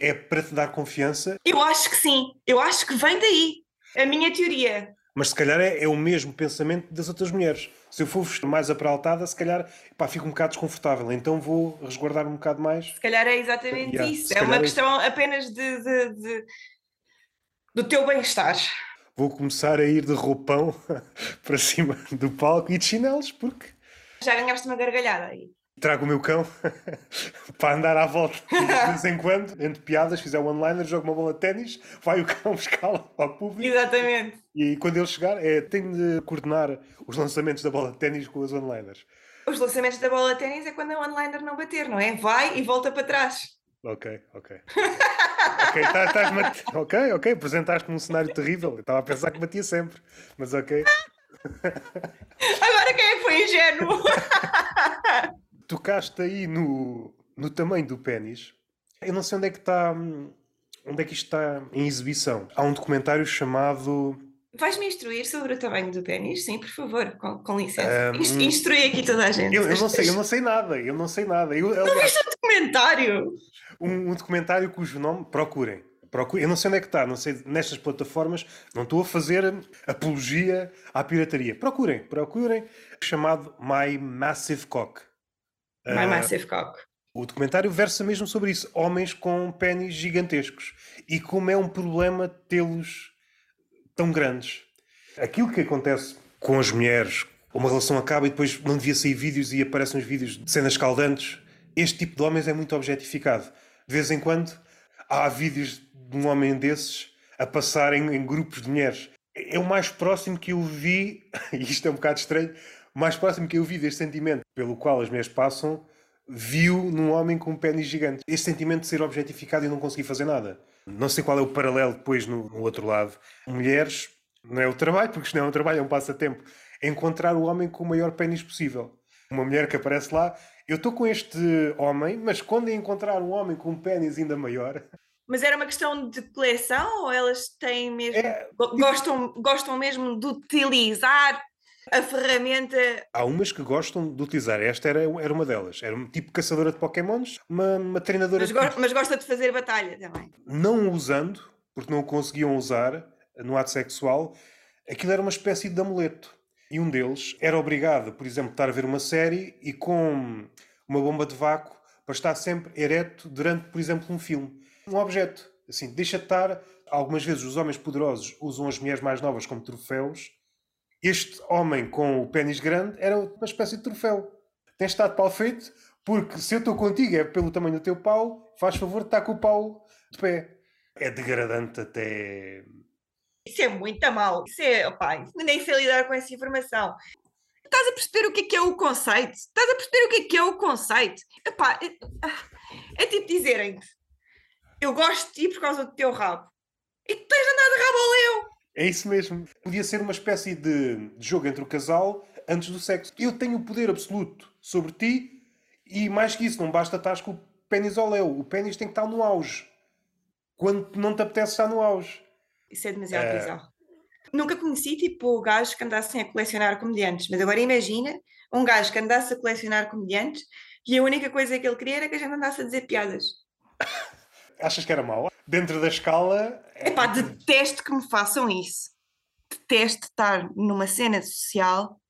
É para te dar confiança? Eu acho que sim. Eu acho que vem daí. A minha teoria. Mas se calhar é, é, o mesmo pensamento das outras mulheres. Se eu for mais apraltada, se calhar pá, fico um bocado desconfortável, então vou resguardar um bocado mais. Se calhar é exatamente yeah, isso. É uma é questão apenas de, de, de do teu bem-estar. Vou começar a ir de roupão para cima do palco e de chinelos, porque. Já ganhaste uma gargalhada aí trago o meu cão para andar à volta de vez em quando, entre piadas, fizer um one-liner, jogo uma bola de ténis, vai o cão buscá-la ao público. Exatamente. E quando ele chegar, é, tenho de coordenar os lançamentos da bola de ténis com os one-liners. Os lançamentos da bola de ténis é quando o one-liner não bater, não é? Vai e volta para trás. Ok, ok. ok, tá, tá, ok, ok, apresentaste-me um cenário terrível. Eu estava a pensar que batia sempre, mas ok. Agora quem é que foi ingênuo? tocaste aí no, no tamanho do pênis. Eu não sei onde é que está. Onde é que isto está em exibição? Há um documentário chamado. Vais-me instruir sobre o tamanho do pênis? Sim, por favor, com, com licença. Um, Instrui aqui toda a gente. Eu, eu, não sei, eu não sei nada, eu não sei nada. Eu, não viste um documentário? Um, um, documentário cujo nome, procurem. Procurem. Eu não sei onde é que está, não sei, nestas plataformas, não estou a fazer apologia à pirataria. Procurem, procurem, chamado My Massive Cock. My uh, Massive Cock. O documentário versa mesmo sobre isso. Homens com pênis gigantescos. E como é um problema tê-los tão grandes. Aquilo que acontece com as mulheres, uma relação acaba e depois não devia sair vídeos e aparecem os vídeos de cenas caldantes. Este tipo de homens é muito objetificado. De vez em quando há vídeos de um homem desses a passar em, em grupos de mulheres. É o mais próximo que eu vi, e isto é um bocado estranho, mais próximo que eu vi deste sentimento pelo qual as mulheres passam, viu num homem com um pênis gigante. Este sentimento de ser objetificado e não conseguir fazer nada. Não sei qual é o paralelo depois no, no outro lado. Mulheres, não é o trabalho, porque isto não é um trabalho, é um passatempo. É encontrar o homem com o maior pênis possível. Uma mulher que aparece lá, eu estou com este homem, mas quando encontrar um homem com um pênis ainda maior, mas era uma questão de coleção ou elas têm mesmo. É, gostam, gostam mesmo de utilizar a ferramenta. Há umas que gostam de utilizar. Esta era, era uma delas. Era um tipo caçadora de Pokémons, uma, uma treinadora mas, de. Go mas gosta de fazer batalha também. Não usando, porque não conseguiam usar no ato sexual, aquilo era uma espécie de amuleto. E um deles era obrigado, por exemplo, a estar a ver uma série e com uma bomba de vácuo para estar sempre ereto durante, por exemplo, um filme. Um objeto. Assim, deixa de estar. Algumas vezes os homens poderosos usam as mulheres mais novas como troféus este homem com o pênis grande era uma espécie de troféu. Tens estado pau feito, porque se eu estou contigo é pelo tamanho do teu pau, faz favor de estar com o pau de pé. É degradante até. Isso é muito mal. Isso é, opa, nem sei lidar com essa informação. Estás a perceber o que é, que é o conceito? Estás a perceber o que é, que é o conceito? Epá, é, é tipo dizerem-te: Eu gosto de ti por causa do teu rabo. E tu tens andado de rabo ao leu. É isso mesmo. Podia ser uma espécie de jogo entre o casal antes do sexo. Eu tenho o poder absoluto sobre ti e mais que isso, não basta estar com o pênis ao léu. O pênis tem que estar no auge. Quando não te apetece estar no auge. Isso é demasiado é... bizarro. Nunca conheci tipo gajos que andassem a colecionar comediantes, mas agora imagina um gajo que andasse a colecionar comediantes e a única coisa que ele queria era que a gente andasse a dizer piadas. Achas que era mau? Dentro da escala. É Epá, detesto que me façam isso. Detesto estar numa cena social,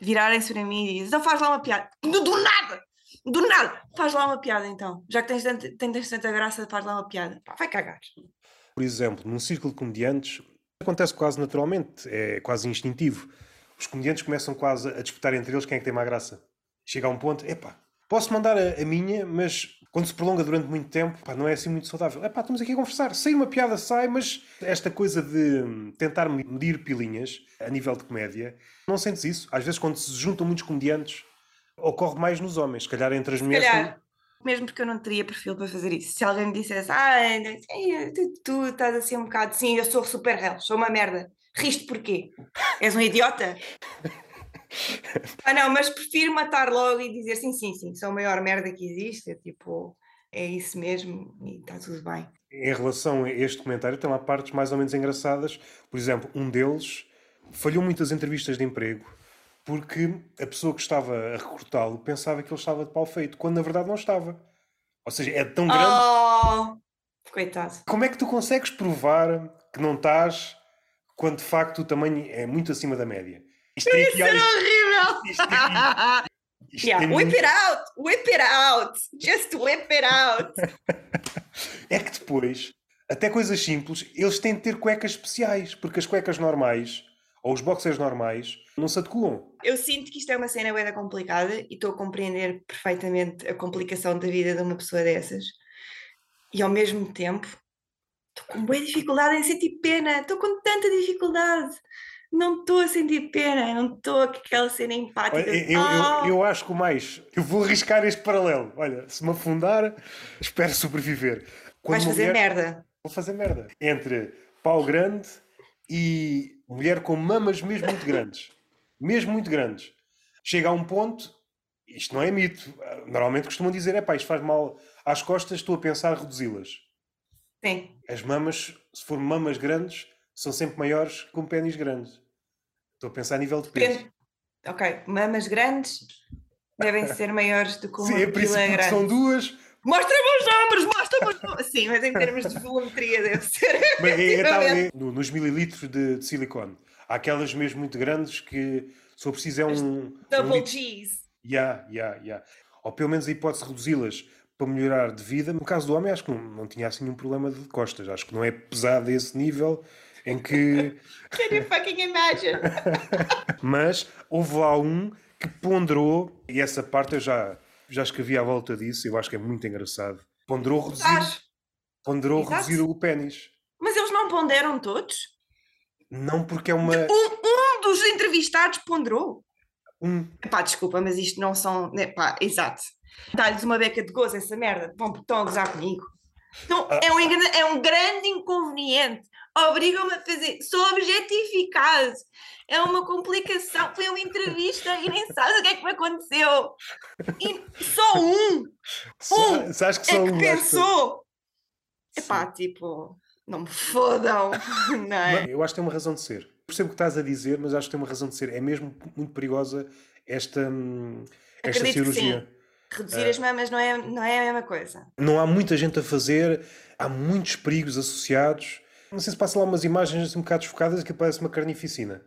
virarem-se para mim e dizem: não faz lá uma piada. Do, do, nada! Do nada! Faz lá uma piada então. Já que tens, tanta, tens tanta graça, faz lá uma piada. Pá, vai cagar. Por exemplo, num círculo de comediantes, acontece quase naturalmente, é quase instintivo. Os comediantes começam quase a disputar entre eles quem é que tem mais graça. Chega a um ponto, epá, Posso mandar a, a minha, mas quando se prolonga durante muito tempo, pá, não é assim muito saudável. É pá, estamos aqui a conversar. Sai uma piada, sai, mas esta coisa de tentar medir pilinhas a nível de comédia, não sentes isso? Às vezes, quando se juntam muitos comediantes, ocorre mais nos homens. Se calhar entre as mulheres. calhar, mesmo porque eu não teria perfil para fazer isso. Se alguém me dissesse, ah, tu, tu estás assim um bocado, sim, eu sou super real, sou uma merda. Riste porquê? És um idiota? Ah, não, mas prefiro matar logo e dizer sim, sim, sim, sou a maior merda que existe. É tipo, é isso mesmo e está tudo bem. Em relação a este comentário, tem lá partes mais ou menos engraçadas. Por exemplo, um deles falhou muitas entrevistas de emprego porque a pessoa que estava a recrutá-lo pensava que ele estava de pau feito, quando na verdade não estava. Ou seja, é tão grande. Oh, coitado. Como é que tu consegues provar que não estás quando de facto o tamanho é muito acima da média? Isso era horrível! isto Yeah, tem whip it out! Whip it out! Just whip it out! É que depois, até coisas simples, eles têm de ter cuecas especiais, porque as cuecas normais, ou os boxers normais, não se adequam. Eu sinto que isto é uma cena bem complicada e estou a compreender perfeitamente a complicação da vida de uma pessoa dessas. E ao mesmo tempo, estou com boa dificuldade em sentir pena. Estou com tanta dificuldade. Não estou a sentir pena. Não estou aquela cena empática. Olha, de, Eu, eu- "Oh, eu acho que o mais. Eu vou arriscar este paralelo. Olha, se me afundar, espero sobreviver. Quando vais fazer mulher- merda. Vou fazer merda. Entre pau grande e mulher com mamas mesmo muito grandes. Mesmo muito grandes. Chega a um ponto, isto não é mito. Normalmente costumam dizer: é pá, isto faz mal às costas, estou a pensar reduzi-las. Sim. As mamas, se for mamas grandes, são sempre maiores que um pênis grande. Estou a pensar a nível de peso. Depende. Ok, mamas grandes devem ser maiores do que uma Sim, é pila grande. são duas. Mostra-me os ombros, mostra-me os. Sim, mas em termos de volumetria deve ser. Bem, é- é tal- é no- nos mililitros de, de silicone. Há aquelas mesmo muito grandes que, for preciso, é um. um Double G's. Ya, ya, ya. Ou pelo menos a hipótese de reduzi-las para melhorar de vida. No caso do homem, acho que não, não tinha assim nenhum problema de costas. Acho que não é pesado a esse nível em que. Can you fucking imagine? Mas houve lá um que ponderou, e essa parte eu já, já escrevi à volta disso, eu acho que é muito engraçado. Ponderou reduzir, ponderou Exato. reduzir o pênis. Mas eles não ponderam todos? Não porque é uma. Um, um dos entrevistados ponderou. Um, Pá, desculpa, mas isto não são. Pá, exato. Dá-lhes uma beca de gozo essa merda. Vão, estão a gozar comigo. Então, Ah. é, um, é um grande inconveniente. Obrigam-me a fazer. Sou objetificado. É uma complicação. Foi uma entrevista e nem sabes o que é que me aconteceu. E só um Sa- sabes que é só que um acho pensou. Sim. Epá, tipo, não me fodam. Não é? Eu acho que tem uma razão de ser. Percebo o que estás a dizer, mas acho que tem uma razão de ser. É mesmo muito perigosa esta, hum, esta Acredito cirurgia. Reduzir as mamas não é, não é a mesma coisa. Não há muita gente a fazer, há muitos perigos associados. Não sei se passa lá umas imagens assim um bocado desfocadas que parece uma carnificina.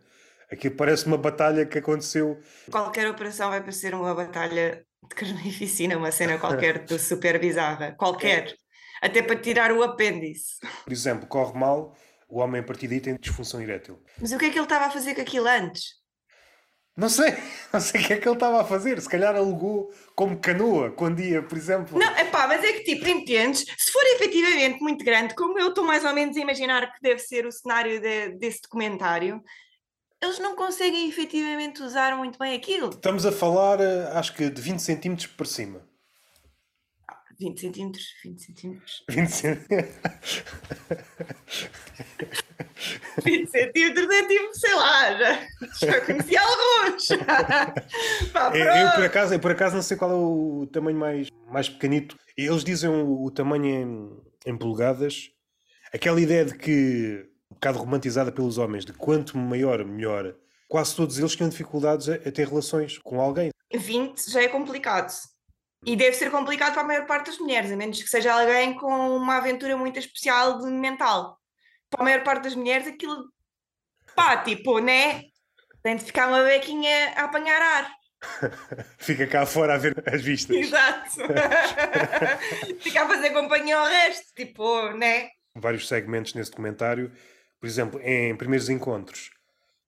Aqui parece uma batalha que aconteceu. Qualquer operação vai parecer uma batalha de carnificina, uma cena qualquer do super bizarra. Qualquer. Até para tirar o apêndice. Por exemplo, corre mal, o homem a partir daí tem disfunção erétil. Mas o que é que ele estava a fazer com aquilo antes? Não sei, não sei o que é que ele estava a fazer. Se calhar alugou como canoa quando ia, por exemplo. Não, é pá, mas é que tipo, entendes? Se for efetivamente muito grande, como eu estou mais ou menos a imaginar que deve ser o cenário de- desse documentário, eles não conseguem efetivamente usar muito bem aquilo. Estamos a falar, eh, acho que de 20 centímetros para cima. 20 centímetros, 20 centímetros. 20 centímetros. 20 centímetros é tipo, sei lá, já, já conheci alguns. Pá, É, eu, por pronto. acaso, eu por acaso não sei qual é o tamanho mais, mais pequenito. Eles dizem o, o tamanho em, em polegadas. Aquela ideia de que, um bocado romantizada pelos homens, de quanto maior, melhor. Quase todos eles tinham dificuldades a, a ter relações com alguém. 20 já é complicado. E deve ser complicado para a maior parte das mulheres, a menos que seja alguém com uma aventura muito especial de mental. Para a maior parte das mulheres, aquilo. pá, tipo, né? Tem de ficar uma bequinha a apanhar ar. Fica cá fora a ver as vistas. Exato. Ficar a fazer companhia ao resto, tipo, né? Vários segmentos nesse documentário. Por exemplo, em primeiros encontros.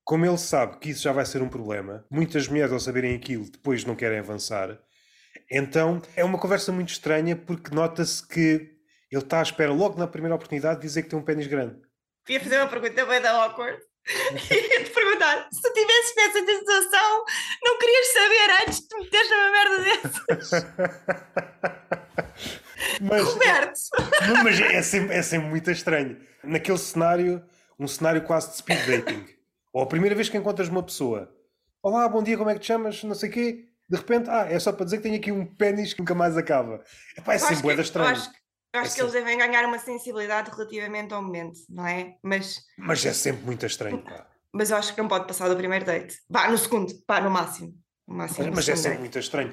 Como ele sabe que isso já vai ser um problema, muitas mulheres ao saberem aquilo depois não querem avançar. Então é uma conversa muito estranha porque nota-se que ele está à espera logo na primeira oportunidade de dizer que tem um pênis grande. Ia fazer uma pergunta bem da awkward. Ia te perguntar: se tivesses nessa situação, não querias saber antes de te meteres numa merda dessas? mas, Roberto! Mas é sempre, é sempre muito estranho. Naquele cenário, um cenário quase de speed dating. Ou a primeira vez que encontras uma pessoa. Olá, bom dia, como é que te chamas? Não sei o quê. De repente, ah, é só para dizer que tenho aqui um pênis que nunca mais acaba. Epá, é Eu acho sempre boeda eu estranho. acho, eu acho É que eles devem ganhar uma sensibilidade relativamente ao momento, não é? Mas, Mas é sempre muito estranho, pá. mas eu acho que não pode passar do primeiro date. Vá, no segundo, pá, no máximo. No máximo no Mas é sempre date. muito estranho.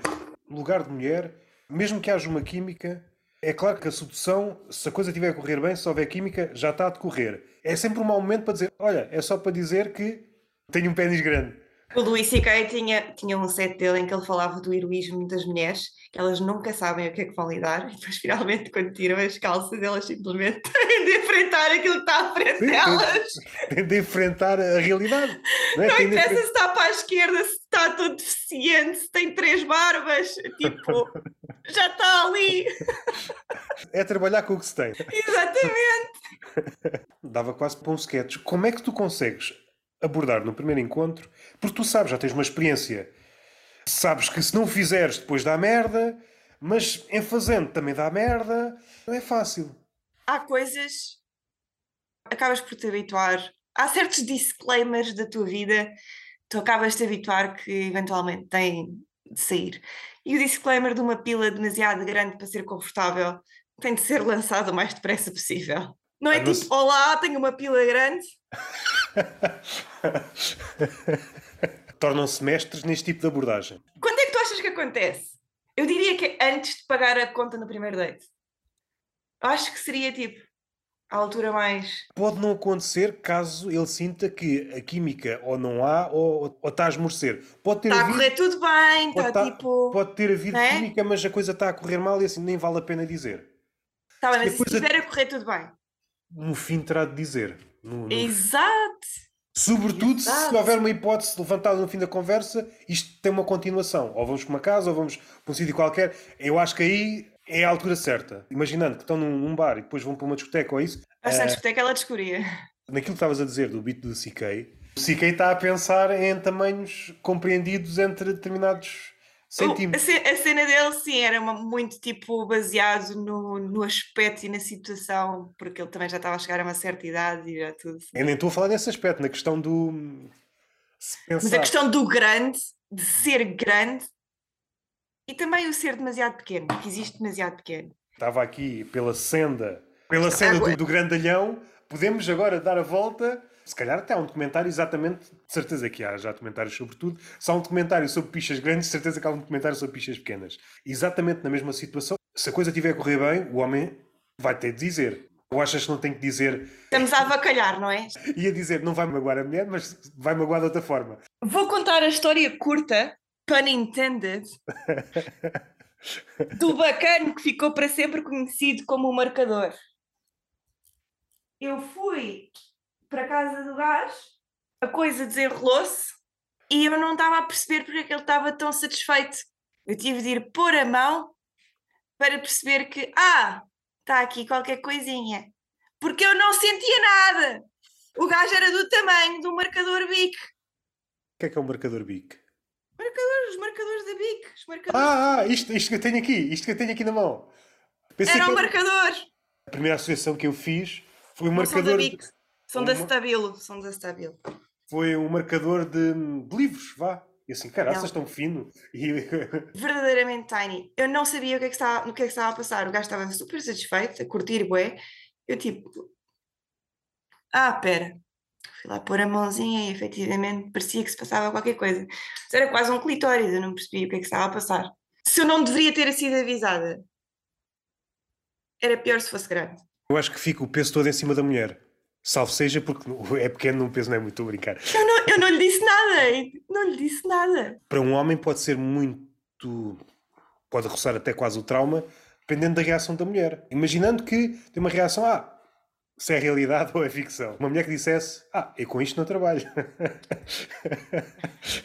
Lugar de mulher, mesmo que haja uma química, é claro que a sedução, se a coisa estiver a correr bem, se houver química, já está a decorrer. É sempre um mau momento para dizer: olha, é só para dizer que tenho um pênis grande. O Louis C.K. tinha, tinha um set dele em que ele falava do heroísmo das mulheres, que elas nunca sabem o que é que vão lidar, e depois finalmente quando tiram as calças elas simplesmente têm de enfrentar aquilo que está à frente Sim, delas. Tem de enfrentar a realidade. Não, é? Não de interessa enfren- se está para a esquerda, se está todo deficiente, se tem três barbas, tipo, já está ali. é trabalhar com o que se tem. Exatamente. Dava quase para um sketch. Como é que tu consegues abordar no primeiro encontro? Porque tu sabes, já tens uma experiência. Sabes que se não fizeres, depois dá merda, mas em fazendo também dá merda. Não é fácil. Há coisas, acabas por te habituar, há certos disclaimers da tua vida, tu acabas de te habituar que eventualmente têm de sair. E o disclaimer de uma pila demasiado grande para ser confortável tem de ser lançado o mais depressa possível. Não é tipo, olá, tenho uma pila grande, Tornam-se mestres neste tipo de abordagem. Quando é que tu achas que acontece? Eu diria que é antes de pagar a conta no primeiro date. Acho que seria tipo a altura mais. Pode não acontecer caso ele sinta que a química ou não há ou, ou está a esmorecer. Pode ter Está a havido, correr tudo bem, pode, está tá- tipo. pode ter havido é? química, mas a coisa está a correr mal e assim nem vale a pena dizer. Está bem, mas se depois a- estiver a correr tudo bem. No fim terá de dizer. No- no- Exato! Sobretudo se Exato. houver uma hipótese levantada no fim da conversa, isto tem uma continuação. Ou vamos para uma casa, ou vamos para um sítio qualquer. Eu acho que aí é a altura certa. Imaginando que estão num, num bar e depois vão para uma discoteca ou isso, Bastante Eh, discoteca ela descobria. naquilo que estavas a dizer do beat do CK, o CK está a pensar em tamanhos compreendidos entre determinados O- a, cena dele, sim, era uma- muito tipo baseado no, no aspecto e na situação, porque ele também já estava a chegar a uma certa idade e já tudo. assim. Eu nem estou a falar nesse aspecto, na questão do. Se Mas pensar. a questão do grande, de ser grande, e também o ser demasiado pequeno, que existe demasiado pequeno. Estava aqui pela senda, pela senda do, do grandalhão. Podemos agora dar a volta. Se calhar até há um documentário exatamente, de certeza que há já documentários sobre tudo. Se há um documentário sobre pichas grandes, de certeza que há um documentário sobre pichas pequenas. Exatamente na mesma situação. Se a coisa estiver a correr bem, o homem vai ter de dizer. Ou achas que não tem que dizer, Estamos a avacalhar, não é? ia dizer, não vai magoar a mulher, mas vai magoar de outra forma. Vou contar a história curta, pun intended, do bacano que ficou para sempre conhecido como o marcador. Eu fui para a casa do gás, a coisa desenrolou-se e eu não estava a perceber porque é que ele estava tão satisfeito. Eu tive de ir pôr a mão para perceber que, ah, está aqui qualquer coisinha. Porque eu não sentia nada. O gajo era do tamanho do marcador BIC. O que é que é um marcador BIC? Os marcadores da BIC. Marcadores. Ah, ah, isto, isto que eu tenho aqui, isto que eu tenho aqui na mão. Pensei Era um marcador. A primeira associação que eu fiz foi um são da marcador. BIC. São da Uma- Stabilo. São da Stabilo. Foi um marcador de, de livros, vá. E assim, caraças, tão fino. E Verdadeiramente tiny. Eu não sabia o que é que estava, no que é que estava a passar. O gajo estava super satisfeito, a curtir bué. Eu tipo... Ah, pera. Fui lá pôr a mãozinha e efetivamente parecia que se passava qualquer coisa. Mas era quase um clitóris, eu não percebia o que é que estava a passar. Se eu não deveria ter sido avisada, era pior se fosse grande. eu acho que fica o peso todo em cima da mulher. Salvo seja porque é pequeno, o peso não é muito a brincar. Eu não, eu não lhe disse nada, não lhe disse nada. Para um homem pode ser muito. pode roçar até quase o trauma, dependendo da reação da mulher. Imaginando que tem uma reação, ah, se é realidade ou é ficção. Uma mulher que dissesse, ah, eu com isto não trabalho.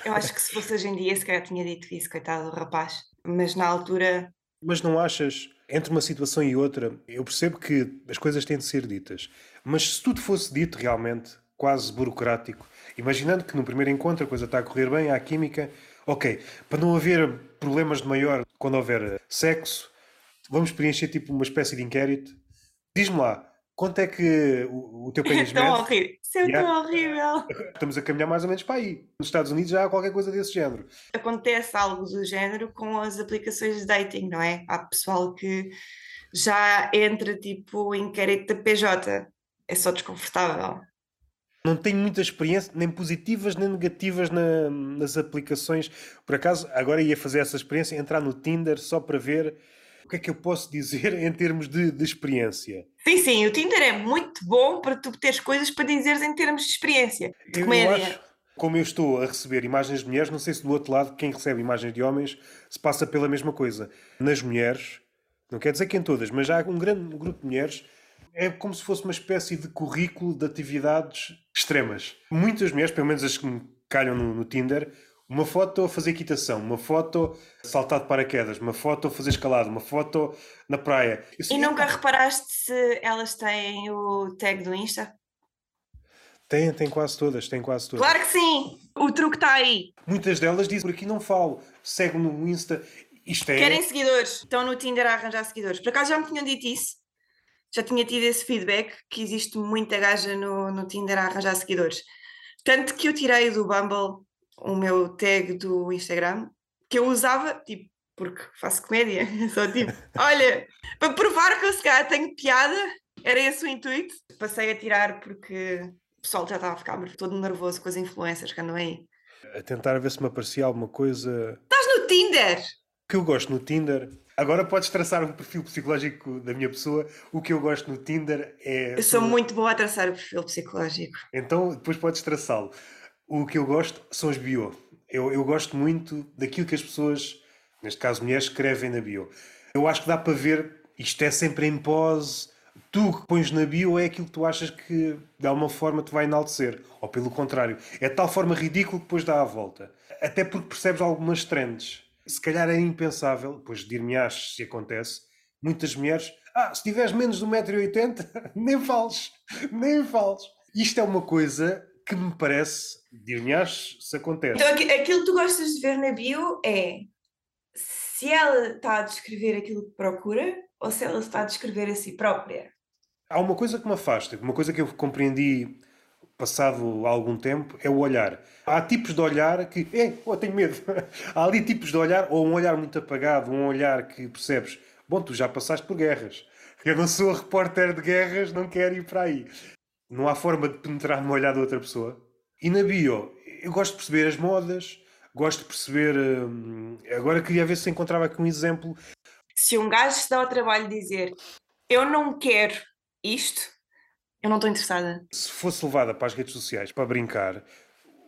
eu acho que se fosse hoje em dia, se calhar tinha dito isso, coitado do rapaz. Mas na altura. Mas não achas, entre uma situação e outra, eu percebo que as coisas têm de ser ditas, mas se tudo fosse dito realmente, quase burocrático, imaginando que no primeiro encontro a coisa está a correr bem, há química, ok, para não haver problemas de maior quando houver sexo, vamos preencher tipo uma espécie de inquérito. Diz-me lá, Quanto é que o, o teu país tão horrível. Isso é yeah. tão horrível. Estamos a caminhar mais ou menos para aí. Nos Estados Unidos já há qualquer coisa desse género. Acontece algo do género com as aplicações de dating, não é? Há pessoal que já entra tipo em da PJ. É só desconfortável. Não tenho muita experiência, nem positivas nem negativas na, nas aplicações. Por acaso, agora ia fazer essa experiência, entrar no Tinder só para ver que é que eu posso dizer em termos de, de experiência? Sim, sim, o Tinder é muito bom para tu teres coisas para dizeres em termos de experiência, de comédia. Eu acho, como eu estou a receber imagens de mulheres, não sei se do outro lado quem recebe imagens de homens se passa pela mesma coisa. Nas mulheres, não quer dizer que em todas, mas há um grande grupo de mulheres é como se fosse uma espécie de currículo de atividades extremas. Muitas mulheres, pelo menos as que me calham no, no Tinder, uma foto a fazer equitação, uma foto saltar de paraquedas, uma foto a fazer escalada, uma foto na praia. e nunca reparaste se elas têm o tag do Insta? Tem, tem quase todas, tem quase todas. Claro que sim! O truque está aí. Muitas delas dizem por aqui não falo, segue no Insta. Isto é... Querem seguidores, estão no Tinder a arranjar seguidores. Por acaso já me tinham dito isso? Já tinha tido esse feedback que existe muita gaja no, no Tinder a arranjar seguidores. Tanto que eu tirei do Bumble o meu tag do Instagram, que eu usava, tipo, porque faço comédia, só tipo, olha, para provar que eu se calhar tenho piada, era esse o intuito. Passei a tirar porque o pessoal já estava a ficar todo nervoso com as influências que andam aí. A tentar ver se me aparecia alguma coisa. Estás no Tinder! O que eu gosto no Tinder. Agora podes traçar um perfil psicológico da minha pessoa. O que eu gosto no Tinder é. Eu sou muito boa a traçar o perfil psicológico. Então depois podes traçá-lo. O que eu gosto são as bio. Eu, eu gosto muito daquilo que as pessoas, neste caso mulheres, escrevem na bio. Eu acho que dá para ver, isto é sempre em pose. Tu que pões na bio é aquilo que tu achas que de alguma forma te vai enaltecer. Ou pelo contrário, é de tal forma ridículo que depois dá a volta. Até porque percebes algumas trends. Se calhar é impensável, pois dir-me-ás se acontece, muitas mulheres, ah, se tiveres menos de 1,80m, nem fales, nem fales. Isto é uma coisa que me parece, dir-me-ás se acontece. Então, aquilo que tu gostas de ver na bio é se ela está a descrever aquilo que procura ou se ela está a descrever a si própria. Há uma coisa que me afasta, uma coisa que eu compreendi passado algum tempo, é o olhar. Há tipos de olhar que, é, oh, tenho medo. Há ali tipos de olhar, ou um olhar muito apagado, um olhar que percebes, bom, tu já passaste por guerras. Eu não sou repórter de guerras, não quero ir para aí não há forma de penetrar no olhar da outra pessoa. E na bio, eu gosto de perceber as modas, gosto de perceber. Hum, agora queria ver se encontrava aqui um exemplo. Se um gajo se dá ao trabalho de dizer eu não quero isto, eu não estou interessada. Se fosse levada para as redes sociais para brincar,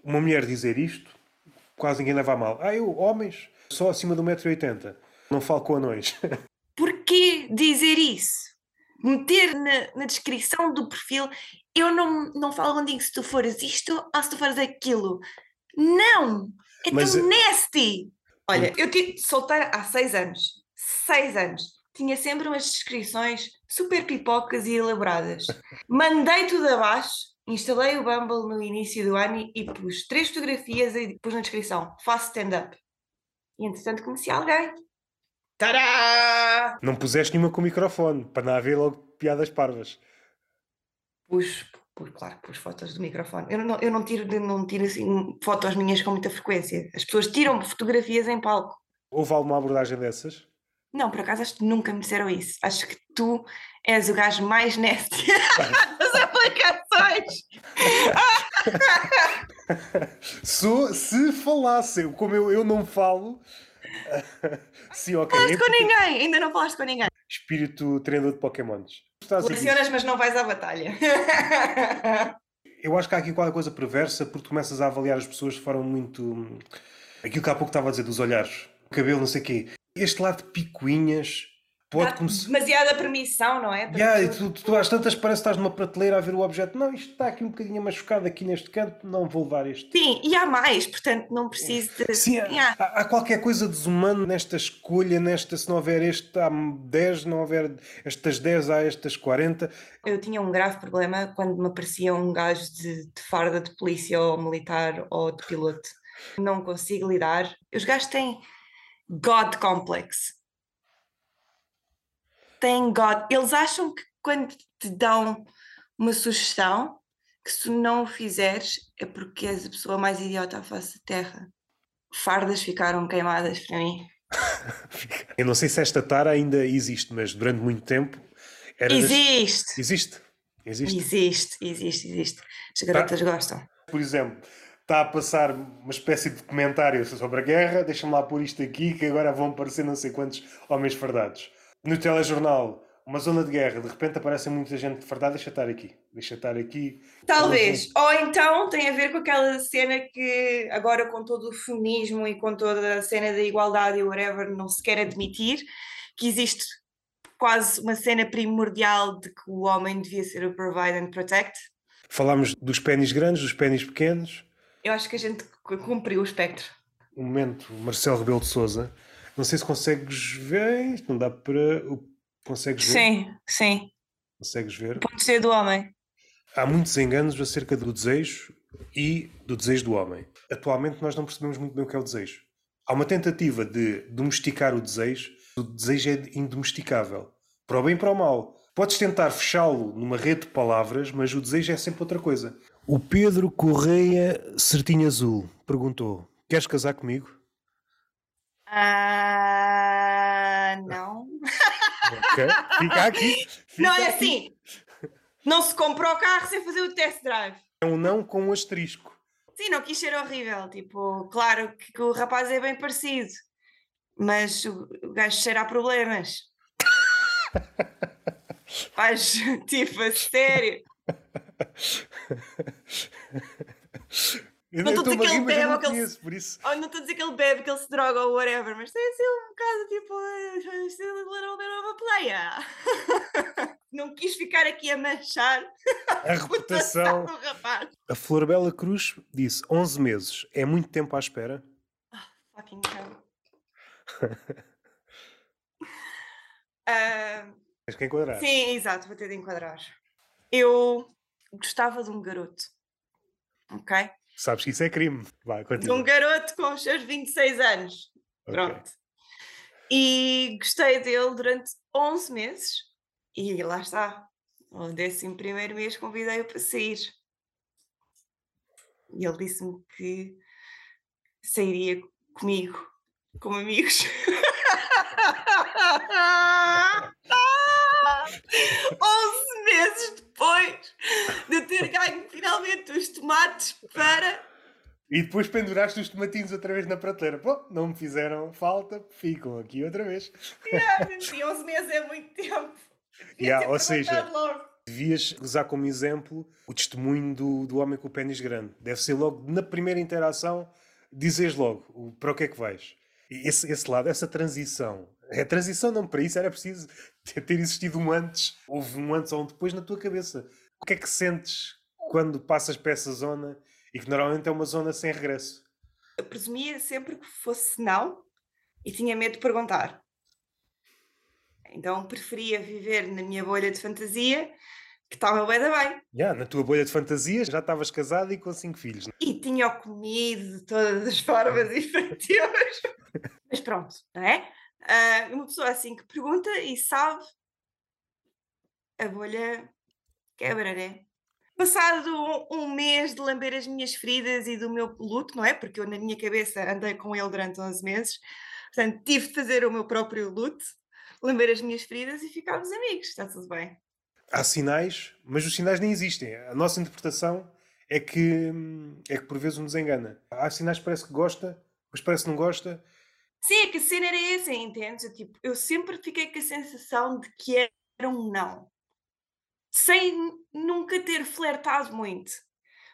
uma mulher dizer isto, quase ninguém leva a mal. Ah, eu, homens, só acima do 1,80m, não falo com anões. Porquê dizer isso? Meter na, na descrição do perfil eu não, não falo contigo se tu fores isto ou se tu fores aquilo. Não! É Mas, tão eh, nasty! Olha, eu tive solteira há seis anos. Seis anos. Tinha sempre umas descrições super pipocas e elaboradas. Mandei tudo abaixo, instalei o Bumble no início do ano e pus três fotografias e pus na descrição: faço stand-up. E entretanto conheci alguém. Tadá! Não puseste nenhuma com o microfone, para não haver logo piadas parvas pus, pus, claro, pus fotos do microfone. Eu não, eu não tiro, não tiro assim, fotos minhas com muita frequência. As pessoas tiram fotografias em palco. Houve alguma abordagem dessas? Não, por acaso acho que nunca me disseram isso. Acho que tu és o gajo mais nasty das aplicações. Sou, se falasse, como eu, eu não falo. Sim, ok. Falaste com ninguém, ainda não falaste com ninguém. Espírito treinador de Pokémons. Colecionas, mas não vais à batalha. Eu acho que há aqui qualquer coisa perversa porque começas a avaliar as pessoas de forma muito. Aquilo que há pouco estava a dizer dos olhares, o cabelo, não sei o quê. Este lado de picuinhas, pode começar. Demasiada permissão, não é? Yeah, e tu, tu, tu às tantas parece que estás numa prateleira a ver o objeto. Não, isto está aqui um bocadinho machucado aqui neste canto, não vou levar este. Sim, e há mais, portanto não preciso de. Sim, há, Yeah. há- há qualquer coisa desumano nesta escolha, nesta, se não houver este, há 10, não houver estas 10, há estas 40. Eu tinha um grave problema quando me aparecia um gajo de, de farda de polícia ou militar ou de piloto. Não consigo lidar. Os gajos têm God complex. Têm God. Eles acham que quando te dão uma sugestão, que se não o fizeres é porque és a pessoa mais idiota à face da Terra. Fardas ficaram queimadas para mim. Eu não sei se esta tara ainda existe, mas durante muito tempo era. das- Existe! Existe. Existe. Existe, existe, existe. As garotas gostam. Por exemplo, está a passar uma espécie de comentário sobre a guerra, deixa-me lá pôr isto aqui, que agora vão aparecer não sei quantos homens fardados. No telejornal, uma zona de guerra, de repente aparece muita gente fardada, deixa estar aqui, deixa estar aqui. Talvez. Ou então tem a ver com aquela cena que agora com todo o feminismo e com toda a cena da igualdade e whatever não se quer admitir que existe quase uma cena primordial de que o homem devia ser o provide and protect. Falámos dos pênis grandes, dos pênis pequenos. Eu acho que a gente cu- cumpriu o espectro. Um momento, Marcelo Rebelo de Souza. Não sei se consegues ver, isto não dá para. Consegues ver? Sim, sim. Consegues ver? Pode ser do homem. Há muitos enganos acerca do desejo e do desejo do homem. Atualmente nós não percebemos muito bem o que é o desejo. Há uma tentativa de domesticar o desejo. O desejo é indomesticável. Para o bem e para o mal. Podes tentar fechá-lo numa rede de palavras, mas o desejo é sempre outra coisa. O Pedro Correia Certinho Azul perguntou: Queres casar comigo? Ah, não. Ok, fica aqui. fica Não é aqui. assim. Não se comprou o carro sem fazer o test drive. É um não com um asterisco. Sim, não quis ser horrível. Tipo, claro que, que o rapaz é bem parecido, mas o, o gajo cheira a problemas. Faz, tipo, a sério. Eu Não estou a dizer que ele bebe ou que ele por isso. Oh, não estou a dizer que ele bebe, que ele se droga ou whatever, mas tem assim um bocado tipo. eh, still a little bit of a player. Não quis ficar aqui a manchar A reputação. do rapaz. A Florbela Cruz disse 11 meses. É muito tempo à espera? Fucking hell. Ah, Tens que enquadrar. Sim, exato, vou ter de enquadrar. Eu gostava de um garoto, ok? Sabes que isso é crime. Vai, De um garoto com os seus 26 anos. Ok. Pronto. E gostei dele durante 11 meses. E lá está. No 11 mês convidei-o para sair. E ele disse-me que sairia comigo, como amigos. 11 meses depois de ter ganho finalmente os tomates para E depois penduraste os tomatinhos outra vez na prateleira. Pô, não me fizeram falta, ficam aqui outra vez. Yeah, e 11 meses é muito tempo. Yeah, ou seja, logo. Devias usar como exemplo o testemunho do, do homem com o pênis grande. Deve ser logo na primeira interação, dizes logo para o que é que vais. Esse, esse lado, essa transição. A transição não, para isso era preciso ter existido um antes. Houve um antes ou um depois na tua cabeça. O que é que sentes quando passas para essa zona e que normalmente é uma zona sem regresso? Eu presumia sempre que fosse não e tinha medo de perguntar. Então preferia viver na minha bolha de fantasia, que estava bem da bem. Já, na tua bolha de fantasias já estavas casado e com cinco filhos. né? E tinha comido de todas as formas efetivas. Mas pronto, não é? Ah, uma pessoa assim que pergunta e sabe, a bolha quebra, né? Passado um, um mês de lamber as minhas feridas e do meu luto, não é? Porque eu, na minha cabeça, andei com ele durante 11 meses, portanto, tive de fazer o meu próprio luto, lamber as minhas feridas e ficámos amigos, está tudo bem. Há sinais, mas os sinais nem existem. A nossa interpretação é que, hum, é que por vezes nos engana. Há sinais que parece que gosta, mas parece que não gosta. Sim, é que a cena era essa, entendes? Eu, tipo, eu sempre fiquei com a sensação de que era um não. Sem nunca ter flertado muito.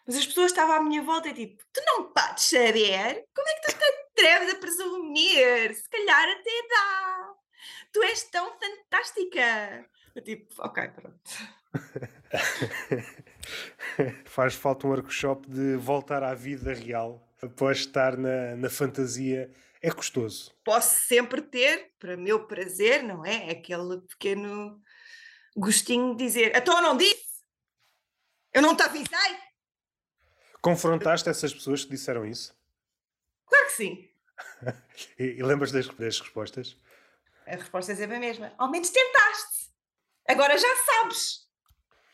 Mas as pessoas estavam à minha volta e tipo, tu não podes saber? Como é que tu te atreves a presumir? Se calhar até dá. Tu és tão fantástica! Eu tipo, ok, pronto. Faz falta um workshop de voltar à vida real após estar na, na fantasia. É custoso. Posso sempre ter, para meu prazer, não é? Aquele pequeno gostinho de dizer: Então eu não disse! Eu não te avisei! Confrontaste essas pessoas que disseram isso? Claro que sim. e, e lembras das, das respostas? A resposta é sempre a mesma. Ao menos tentaste. Agora já sabes.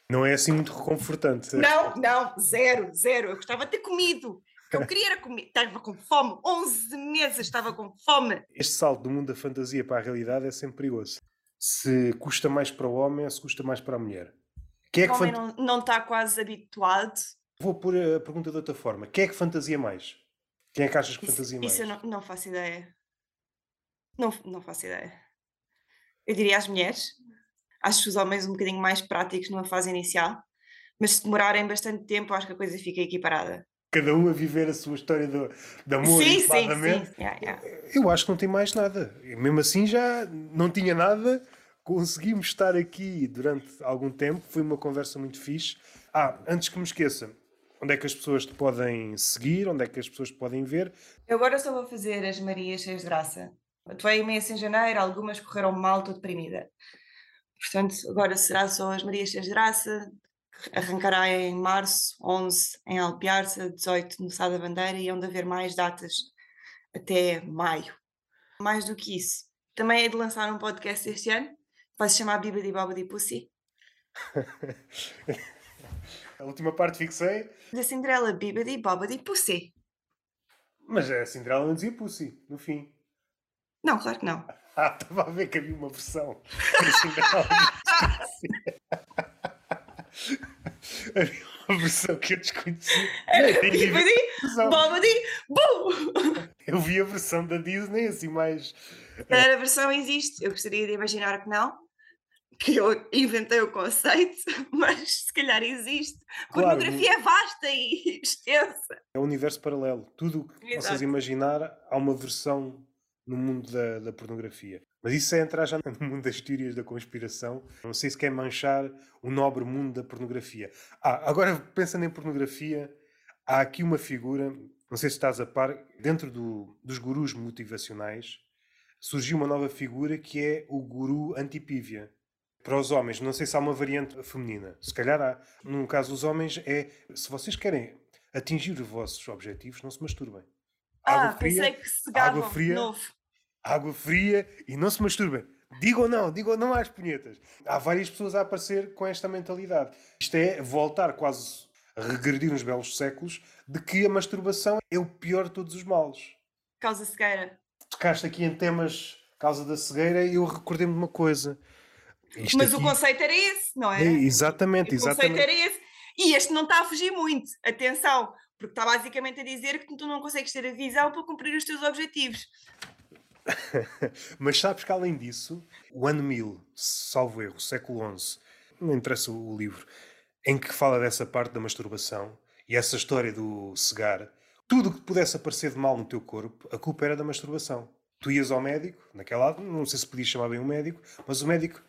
Não é assim muito reconfortante. Não, não, zero, zero. Eu gostava de ter comido. Que eu queria era comer. Estava com fome. 11 meses estava com fome. Este salto do mundo da fantasia para a realidade é sempre perigoso. Se custa mais para o homem ou se custa mais para a mulher. Quem é que o homem fant... não, não está quase habituado. Vou pôr a pergunta de outra forma. Quem é que fantasia mais? Quem é que achas que isso, fantasia mais? Isso eu não, não faço ideia. Não, não faço ideia. Eu diria às mulheres. Acho os homens um bocadinho mais práticos numa fase inicial. Mas se demorarem bastante tempo, acho que a coisa fica equiparada. Cada um a viver a sua história do, de amor sim, sim, sim. Yeah, yeah. Eu acho que não tem mais nada. E mesmo assim já não tinha nada. Conseguimos estar aqui durante algum tempo. Foi uma conversa muito fixe. Ah, antes que me esqueça, onde é que as pessoas te podem seguir? Onde é que as pessoas te podem ver? Eu agora só vou fazer as Marias cheias de graça. Atuei imenso em janeiro, algumas correram mal, estou deprimida. Portanto, agora será só as Marias cheias de graça, arrancará em março, 11 em Alpiarça, 18 no Sá da Bandeira e onde haver mais datas até maio. Mais do que isso, também é de lançar um podcast este ano, vai se chamar Bibadi Babadi Pussy. A última parte fixei. Da Cinderela Bibadi Babadi Pussy. Mas a Cinderela não dizia Pussy, no fim. Não, claro que não. Ah, estava a ver que havia uma versão. havia uma versão que eu desconhecia. Bibadi Babadi Boo! Eu vi a versão da Disney assim mais. A versão existe. Eu gostaria de imaginar que não que eu inventei o conceito, mas se calhar existe. Claro, Pornografia é vasta e extensa. É um universo paralelo. Tudo o que possas imaginar, há uma versão no mundo da, da, pornografia. Mas isso é entrar já no mundo das teorias da conspiração. Não sei se quer manchar o nobre mundo da pornografia. Ah, agora pensando em pornografia, há aqui uma figura, não sei se estás a par, dentro do, dos gurus motivacionais, surgiu uma nova figura que é o guru antipívia para os homens, não sei se há uma variante feminina. Se calhar há. No caso dos homens, é se vocês querem atingir os vossos objetivos, não se masturbem. Água ah, fria, pensei que se água fria, novo. água fria e não se masturbem. Digam não, digam não às punhetas. Há várias pessoas a aparecer com esta mentalidade. Isto é voltar quase a regredir uns belos séculos de que a masturbação é o pior de todos os males. Causa cegueira. Tocaste aqui em temas causa da cegueira e eu recordei-me de uma coisa. Isto Mas aqui... o conceito era esse, não era? É, exatamente, o exatamente. O conceito era esse. E este não está a fugir muito. Atenção, porque está basicamente a dizer que tu não consegues ter a visão para cumprir os teus objetivos. Mas sabes que além disso, o ano 1000, salvo erro, século XI, não interessa o livro, em que fala dessa parte da masturbação e essa história do cegar, tudo que pudesse aparecer de mal no teu corpo, a culpa era da masturbação. Tu ias ao médico, naquela não sei se podias chamar bem um médico, mas o médico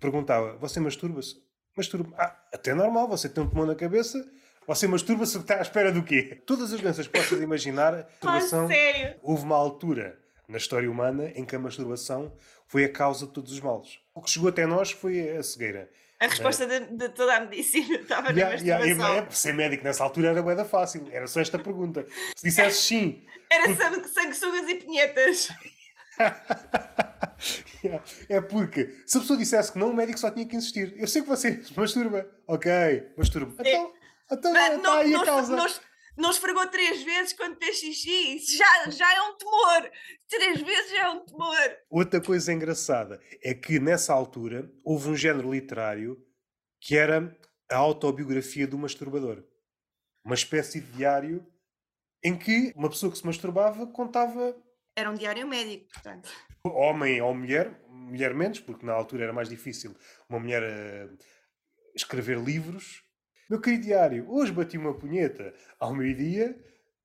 perguntava: Você masturba-se? Masturba. Ah, até normal, você tem um pulmão na cabeça. Você masturba-se, está à espera do quê? Todas as doenças que possas imaginar, a masturbação. sério? Houve uma altura na história humana em que a masturbação foi a causa de todos os males. O que chegou até nós foi a cegueira. A resposta é. de, de, toda a medicina estava yeah, na masturbação. Yeah, é, ser médico nessa altura era boeda fácil. Era só esta pergunta. Se dissesse sim... Era porque... sanguessugas e punhetas. é porque se a pessoa dissesse que não, o médico só tinha que insistir. Eu sei que você masturba. Ok, masturba. Então, então não, está aí a causa. Não, não esfregou três vezes quando fez xixi. Isso já, já é um tumor. Três vezes já é um tumor. Outra coisa engraçada é que nessa altura houve um género literário que era a autobiografia do masturbador. Uma espécie de diário em que uma pessoa que se masturbava contava era um diário médico, portanto. Homem ou mulher, mulher menos, porque na altura era mais difícil uma mulher uh, escrever livros. Meu querido diário, hoje bati uma punheta ao meio-dia.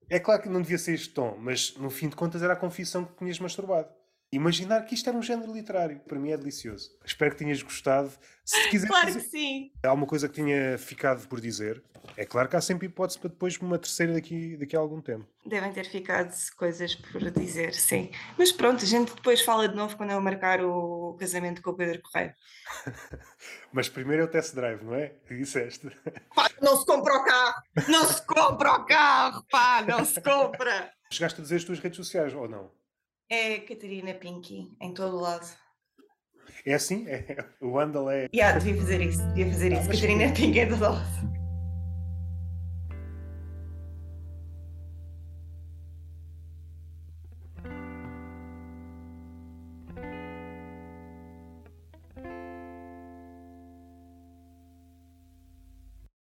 É claro que não devia ser este tom, mas no fim de contas era a confissão que tinhas masturbado. Imaginar que isto era um género literário, para mim é delicioso. Espero que tenhas gostado. Se quiser Claro dizer- que sim. há uma coisa que tinha ficado por dizer, é claro que há sempre hipótese para depois uma terceira daqui, daqui a algum tempo. Devem ter ficado coisas por dizer, sim. Mas pronto, a gente depois fala de novo quando eu marcar o casamento com o Pedro Correio. Mas primeiro é o test drive, não é? Que disseste. Pá, não se compra o carro! Não se compra o carro, pá! Não se compra! Chegaste a dizer as tuas redes sociais, ou não? É Catarina Pinky, em todo o lado. É assim? É, o handle é Yeah, devia fazer isso, devia fazer Ah, isso. mas- Catarina Pinky em todo o lado.